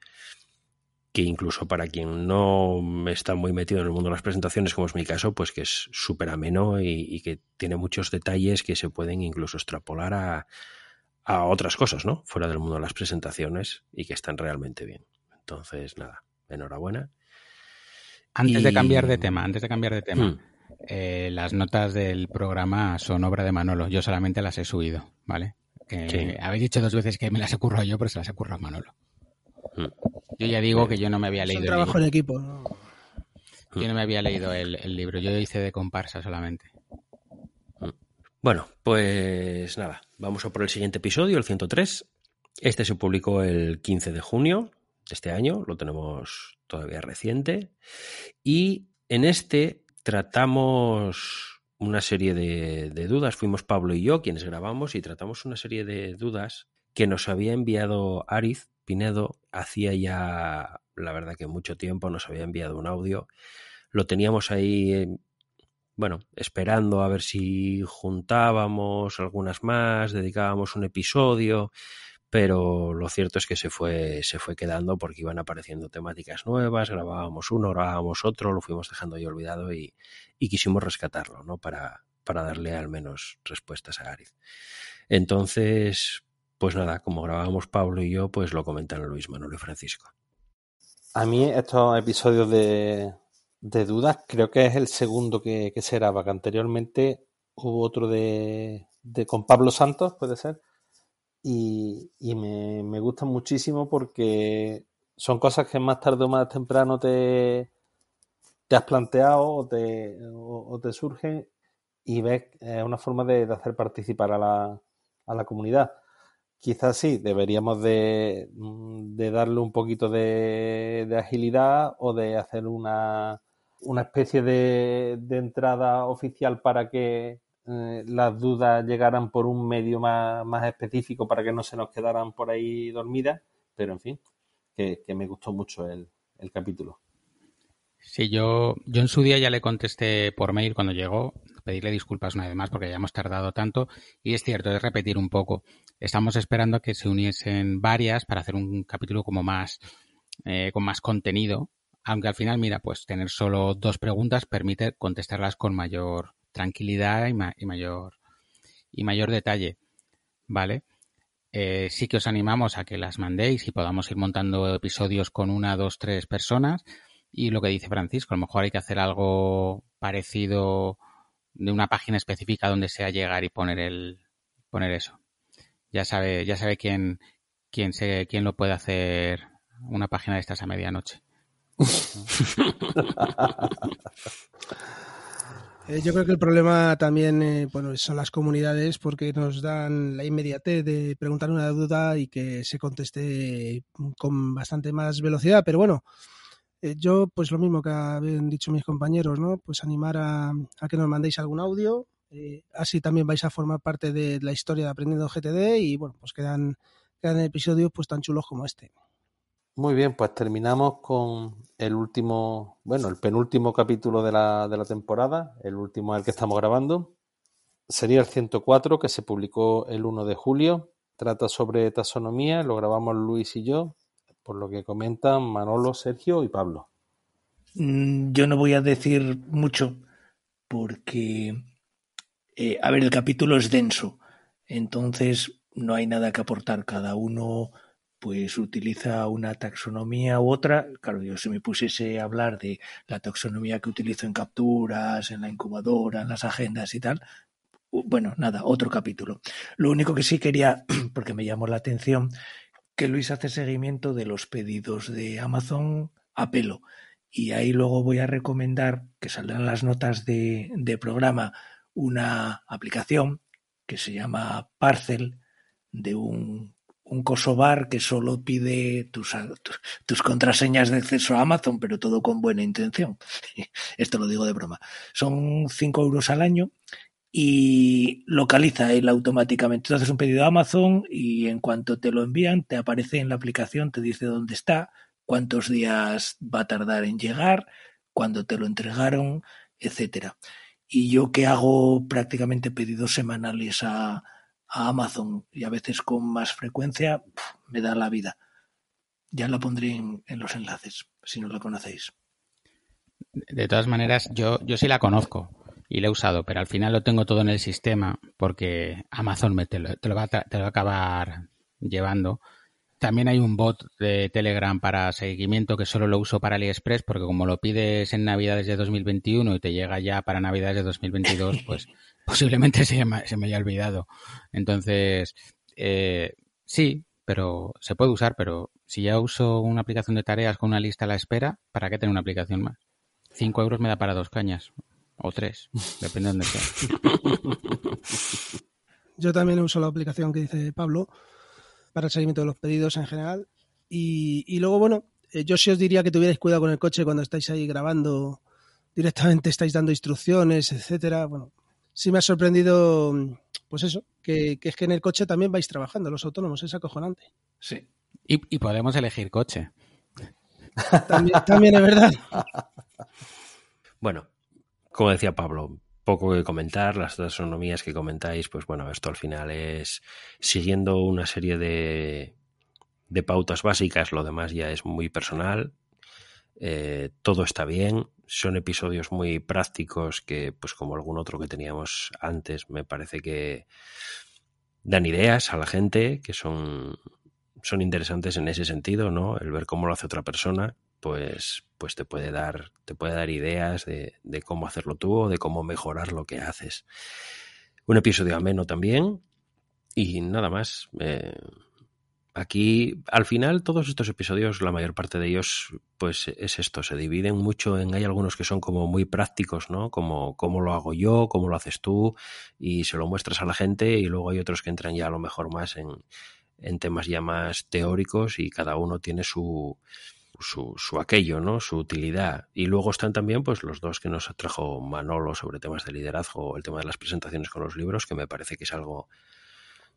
que incluso para quien no está muy metido en el mundo de las presentaciones, como es mi caso, pues que es súper ameno y, y, que tiene muchos detalles que se pueden incluso extrapolar a, a, otras cosas, ¿no? Fuera del mundo de las presentaciones y que están realmente bien. Entonces, nada, enhorabuena.
Antes y... de cambiar de tema, antes de cambiar de tema, hmm. eh, las notas del programa son obra de Manolo. Yo solamente las he subido, ¿vale? Que sí. Habéis dicho dos veces que me las he currado yo, pero se las he currado a Manolo. Hmm. Yo ya digo que yo no me había leído.
Es un trabajo en equipo. ¿no?
Yo no me había leído el, el, libro, yo hice de comparsa solamente.
Bueno, pues nada, vamos a por el siguiente episodio, el 103. Este se publicó el 15 de junio de este año, lo tenemos todavía reciente. Y en este tratamos una serie de, de dudas, fuimos Pablo y yo quienes grabamos y tratamos una serie de dudas que nos había enviado Ariz Pinedo hacía ya, la verdad que mucho tiempo nos había enviado un audio. Lo teníamos ahí, bueno, esperando a ver si juntábamos algunas más, dedicábamos un episodio, pero lo cierto es que se fue, se fue quedando porque iban apareciendo temáticas nuevas, grabábamos uno, grabábamos otro, lo fuimos dejando ahí olvidado y, quisimos rescatarlo, ¿no? Para, para darle al menos respuestas a Gariz. Entonces, pues nada, como grabábamos Pablo y yo, pues lo comentan Luis Manuel y Francisco.
A mí estos episodios de, de dudas creo que es el segundo que, que se graba, que anteriormente hubo otro de, de con Pablo Santos, puede ser, y, y me, me gustan muchísimo porque son cosas que más tarde o más temprano te, te has planteado o te, o, o te surgen y ves eh, una forma de, de hacer participar a la, a la comunidad. Quizás sí, deberíamos de, de darle un poquito de, de, agilidad o de hacer una, una especie de, de entrada oficial para que eh, las dudas llegaran por un medio más, más, específico para que no se nos quedaran por ahí dormidas, pero en fin, que, que me gustó mucho el, el capítulo.
Sí, yo, yo en su día ya le contesté por mail cuando llegó, pedirle disculpas una vez más porque ya hemos tardado tanto. Y es cierto, es repetir un poco. Estamos esperando que se uniesen varias para hacer un capítulo como más, eh, con más contenido. Aunque al final, mira, pues tener solo dos preguntas permite contestarlas con mayor tranquilidad y, ma y mayor, y mayor detalle. ¿Vale? Eh, sí que os animamos a que las mandéis y podamos ir montando episodios con una, dos, tres personas. Y lo que dice Francisco, a lo mejor hay que hacer algo parecido de una página específica donde sea llegar y poner el poner eso. Ya sabe, ya sabe quién quién se quién lo puede hacer una página de estas a medianoche.
Eh, yo creo que el problema también eh, bueno, son las comunidades porque nos dan la inmediatez de preguntar una duda y que se conteste con bastante más velocidad, pero bueno, eh, yo, pues lo mismo que habían dicho mis compañeros, ¿no? Pues animar a, a que nos mandéis algún audio. Así también vais a formar parte de la historia de Aprendiendo GTD y bueno, pues quedan, quedan episodios pues tan chulos como este.
Muy bien, pues terminamos con el último, bueno, el penúltimo capítulo de la, de la temporada, el último al que estamos grabando. Sería el 104 que se publicó el 1 de julio. Trata sobre taxonomía, lo grabamos Luis y yo por lo que comentan Manolo, Sergio y Pablo.
Mm, yo no voy a decir mucho porque, eh, a ver, el capítulo es denso, entonces no hay nada que aportar. Cada uno pues utiliza una taxonomía u otra. Claro, yo si me pusiese a hablar de la taxonomía que utilizo en capturas, en la incubadora, en las agendas y tal, bueno, nada, otro capítulo. Lo único que sí quería, porque me llamó la atención, que Luis hace seguimiento de los pedidos de Amazon a pelo. Y ahí luego voy a recomendar que saldrán las notas de, de programa una aplicación que se llama Parcel de un, un Kosovar que solo pide tus, tus, contraseñas de acceso a Amazon, pero todo con buena intención. Esto lo digo de broma. Son 5 euros al año y localiza él automáticamente. Tú haces un pedido a Amazon y en cuanto te lo envían, te aparece en la aplicación, te dice dónde está, cuántos días va a tardar en llegar, cuándo te lo entregaron, etcétera. Y yo que hago prácticamente pedidos semanales a, a Amazon y a veces con más frecuencia, me da la vida. Ya la pondré en, los enlaces, si no la conocéis.
De todas maneras, yo, yo sí la conozco y lo he usado, pero al final lo tengo todo en el sistema porque Amazon me te, lo, te, lo va, te lo va a acabar llevando. También hay un bot de Telegram para seguimiento que solo lo uso para AliExpress porque como lo pides en Navidades de 2021 y te llega ya para Navidades de 2022, pues posiblemente se me, se me haya olvidado. Entonces, eh, sí, pero se puede usar, pero si ya uso una aplicación de tareas con una lista a la espera, ¿para qué tener una aplicación más? 5 euros me da para dos cañas. O tres, depende de dónde sea.
Yo también uso la aplicación que dice Pablo para el seguimiento de los pedidos en general. Y, y luego, bueno, eh, yo sí os diría que tuvierais cuidado con el coche cuando estáis ahí grabando, directamente estáis dando instrucciones, etcétera. Bueno, sí me ha sorprendido, pues eso, que, que es que en el coche también vais trabajando, los autónomos, es acojonante.
Sí.
Y, y podemos elegir coche.
También, también es verdad.
Bueno, como decía Pablo, poco que comentar, las taxonomías que comentáis, pues bueno, esto al final es siguiendo una serie de, de pautas básicas, lo demás ya es muy personal, eh, todo está bien, son episodios muy prácticos que, pues como algún otro que teníamos antes, me parece que dan ideas a la gente que son, son interesantes en ese sentido, ¿no? El ver cómo lo hace otra persona, pues, pues te puede dar, te puede dar ideas de, cómo hacerlo tú o de cómo mejorar lo que haces. Un episodio ameno también. Y nada más. Eh, Aquí, al final, todos estos episodios, la mayor parte de ellos, pues es esto, se dividen mucho en, hay algunos que son como muy prácticos, ¿no? Como cómo lo hago yo, cómo lo haces tú, y se lo muestras a la gente, y luego hay otros que entran ya a lo mejor más en, en temas ya más teóricos y cada uno tiene su, su, aquello, ¿no? Su utilidad. Y luego están también, pues, los dos que nos trajo Manolo sobre temas de liderazgo, el tema de las presentaciones con los libros, que me parece que es algo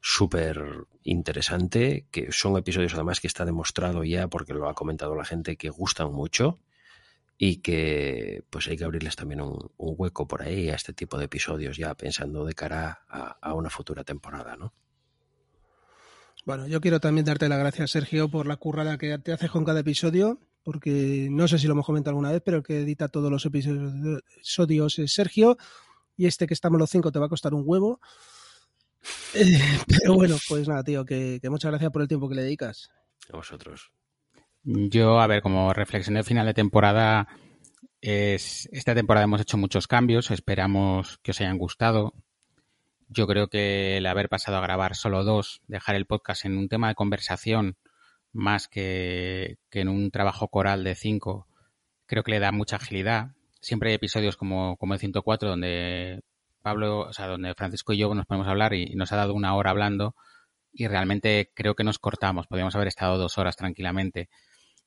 súper interesante, que son episodios además que está demostrado ya, porque lo ha comentado la gente, que gustan mucho y que pues hay que abrirles también un, un hueco por ahí a este tipo de episodios ya pensando de cara a, a, una futura temporada, ¿no?
Bueno, yo quiero también darte las gracias, Sergio, por la currada que te haces con cada episodio, porque no sé si lo hemos comentado alguna vez, pero el que edita todos los episodios es Sergio, y este que estamos los cinco te va a costar un huevo. Pero bueno, pues nada, tío, que, que, muchas gracias por el tiempo que le dedicas.
A vosotros.
Yo, a ver, como reflexión del final de temporada, es, esta temporada hemos hecho muchos cambios, esperamos que os hayan gustado. Yo creo que el haber pasado a grabar solo dos, dejar el podcast en un tema de conversación más que, que en un trabajo coral de cinco, creo que le da mucha agilidad. Siempre hay episodios como, como el 104 donde Pablo, o sea, donde Francisco y yo nos podemos hablar y, nos ha dado una hora hablando y realmente creo que nos cortamos. Podríamos haber estado dos horas tranquilamente.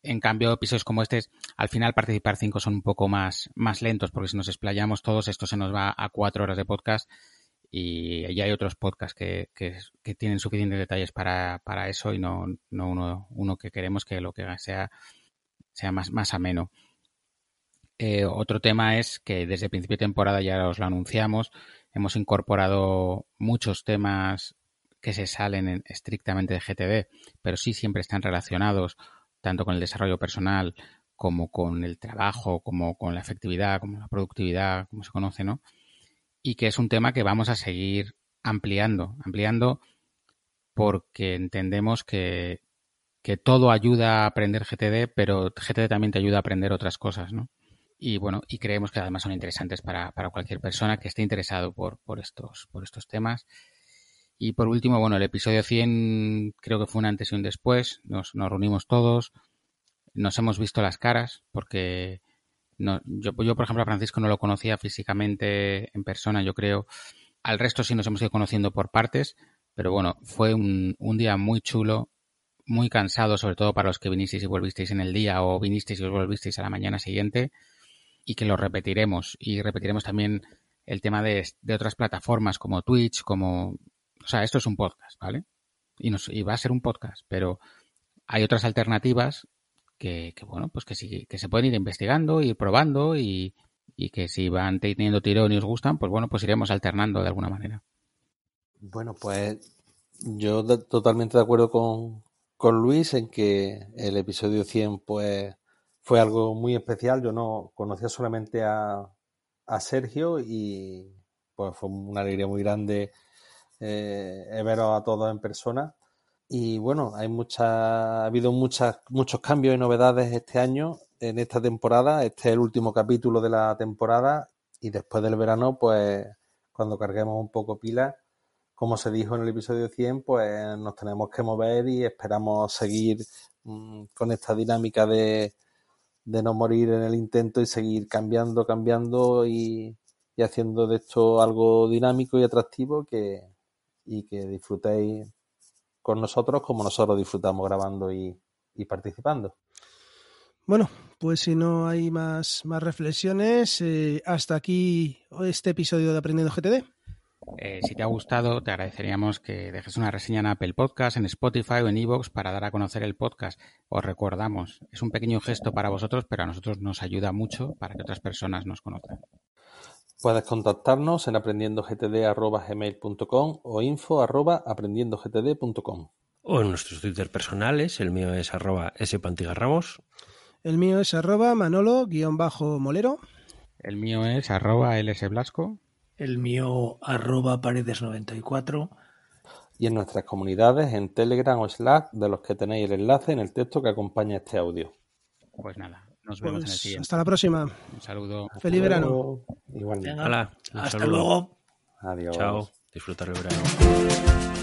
En cambio, episodios como este, al final participar cinco son un poco más, más lentos porque si nos explayamos todos, esto se nos va a cuatro horas de podcast y ya hay otros podcasts que, que, tienen suficientes detalles para, para eso y no, no uno, uno, que queremos que lo que sea, sea más, más ameno. Eh, otro tema es que desde el principio de temporada ya os lo anunciamos, hemos incorporado muchos temas que se salen en, estrictamente de GTD, pero sí siempre están relacionados tanto con el desarrollo personal como con el trabajo, como con la efectividad, como la productividad, como se conoce, ¿no? Y que es un tema que vamos a seguir ampliando, ampliando porque entendemos que, que todo ayuda a aprender GTD, pero GTD también te ayuda a aprender otras cosas, ¿no? y bueno, y creemos que además son interesantes para, para cualquier persona que esté interesado por, por, estos, por estos temas. Y por último, bueno, el episodio 100 creo que fue un antes y un después. Nos, nos reunimos todos, nos hemos visto las caras, porque no, yo, yo, por ejemplo, a Francisco no lo conocía físicamente en persona, yo creo. Al resto sí nos hemos ido conociendo por partes, pero bueno, fue un, un día muy chulo, muy cansado, sobre todo para los que vinisteis y volvisteis en el día o vinisteis y os volvisteis a la mañana siguiente y que lo repetiremos. Y repetiremos también el tema de, de, otras plataformas como Twitch, como... O sea, esto es un podcast, ¿vale? Y, nos, y va a ser un podcast, pero hay otras alternativas que, bueno, pues que sí, que se pueden ir investigando, ir probando y, y que si van teniendo tirón y os gustan, pues bueno, pues iremos alternando de alguna manera.
Bueno, pues yo totalmente de acuerdo con, con Luis en que el episodio 100 pues fue algo muy especial. Yo no conocía solamente a, a Sergio y pues fue una alegría muy grande eh, veros a todos en persona. Y bueno, hay mucha, ha habido muchas, muchos cambios y novedades este año, en esta temporada. Este es el último capítulo de la temporada y después del verano, pues cuando carguemos un poco pilas, como se dijo en el episodio 100, pues nos tenemos que mover y esperamos seguir mmm, con esta dinámica de, de no morir en el intento y seguir cambiando, cambiando y, y haciendo de esto algo dinámico y atractivo que, y que disfrutéis con nosotros como nosotros disfrutamos grabando y, y participando.
Bueno, pues si no hay más, más reflexiones, eh, hasta aquí este episodio de Aprendiendo GTD.
Eh, si te ha gustado, te agradeceríamos que dejes una reseña en Apple Podcast, en Spotify o en Evox para dar a conocer el podcast. Os recordamos, es un pequeño gesto para vosotros, pero a nosotros nos ayuda mucho para que otras personas nos conozcan.
Puedes contactarnos en aprendiendogtd.gmail.com o info.aprendiendogtd.com.
O en nuestros Twitter personales, el mío es arroba spantigarramos.
El mío es arroba manolo-molero.
El mío es arroba lsblasco.
El mío arroba paredes94.
Y en nuestras comunidades en Telegram o Slack, de los que tenéis el enlace en el texto que acompaña este audio.
Pues nada, nos vemos en el
Pues
siguiente.
hasta la próxima.
Un saludo.
Feliz verano.
Luego, Igualmente.
Un
hasta
saludo.
luego.
Adiós.
Chao. Disfrutar el verano.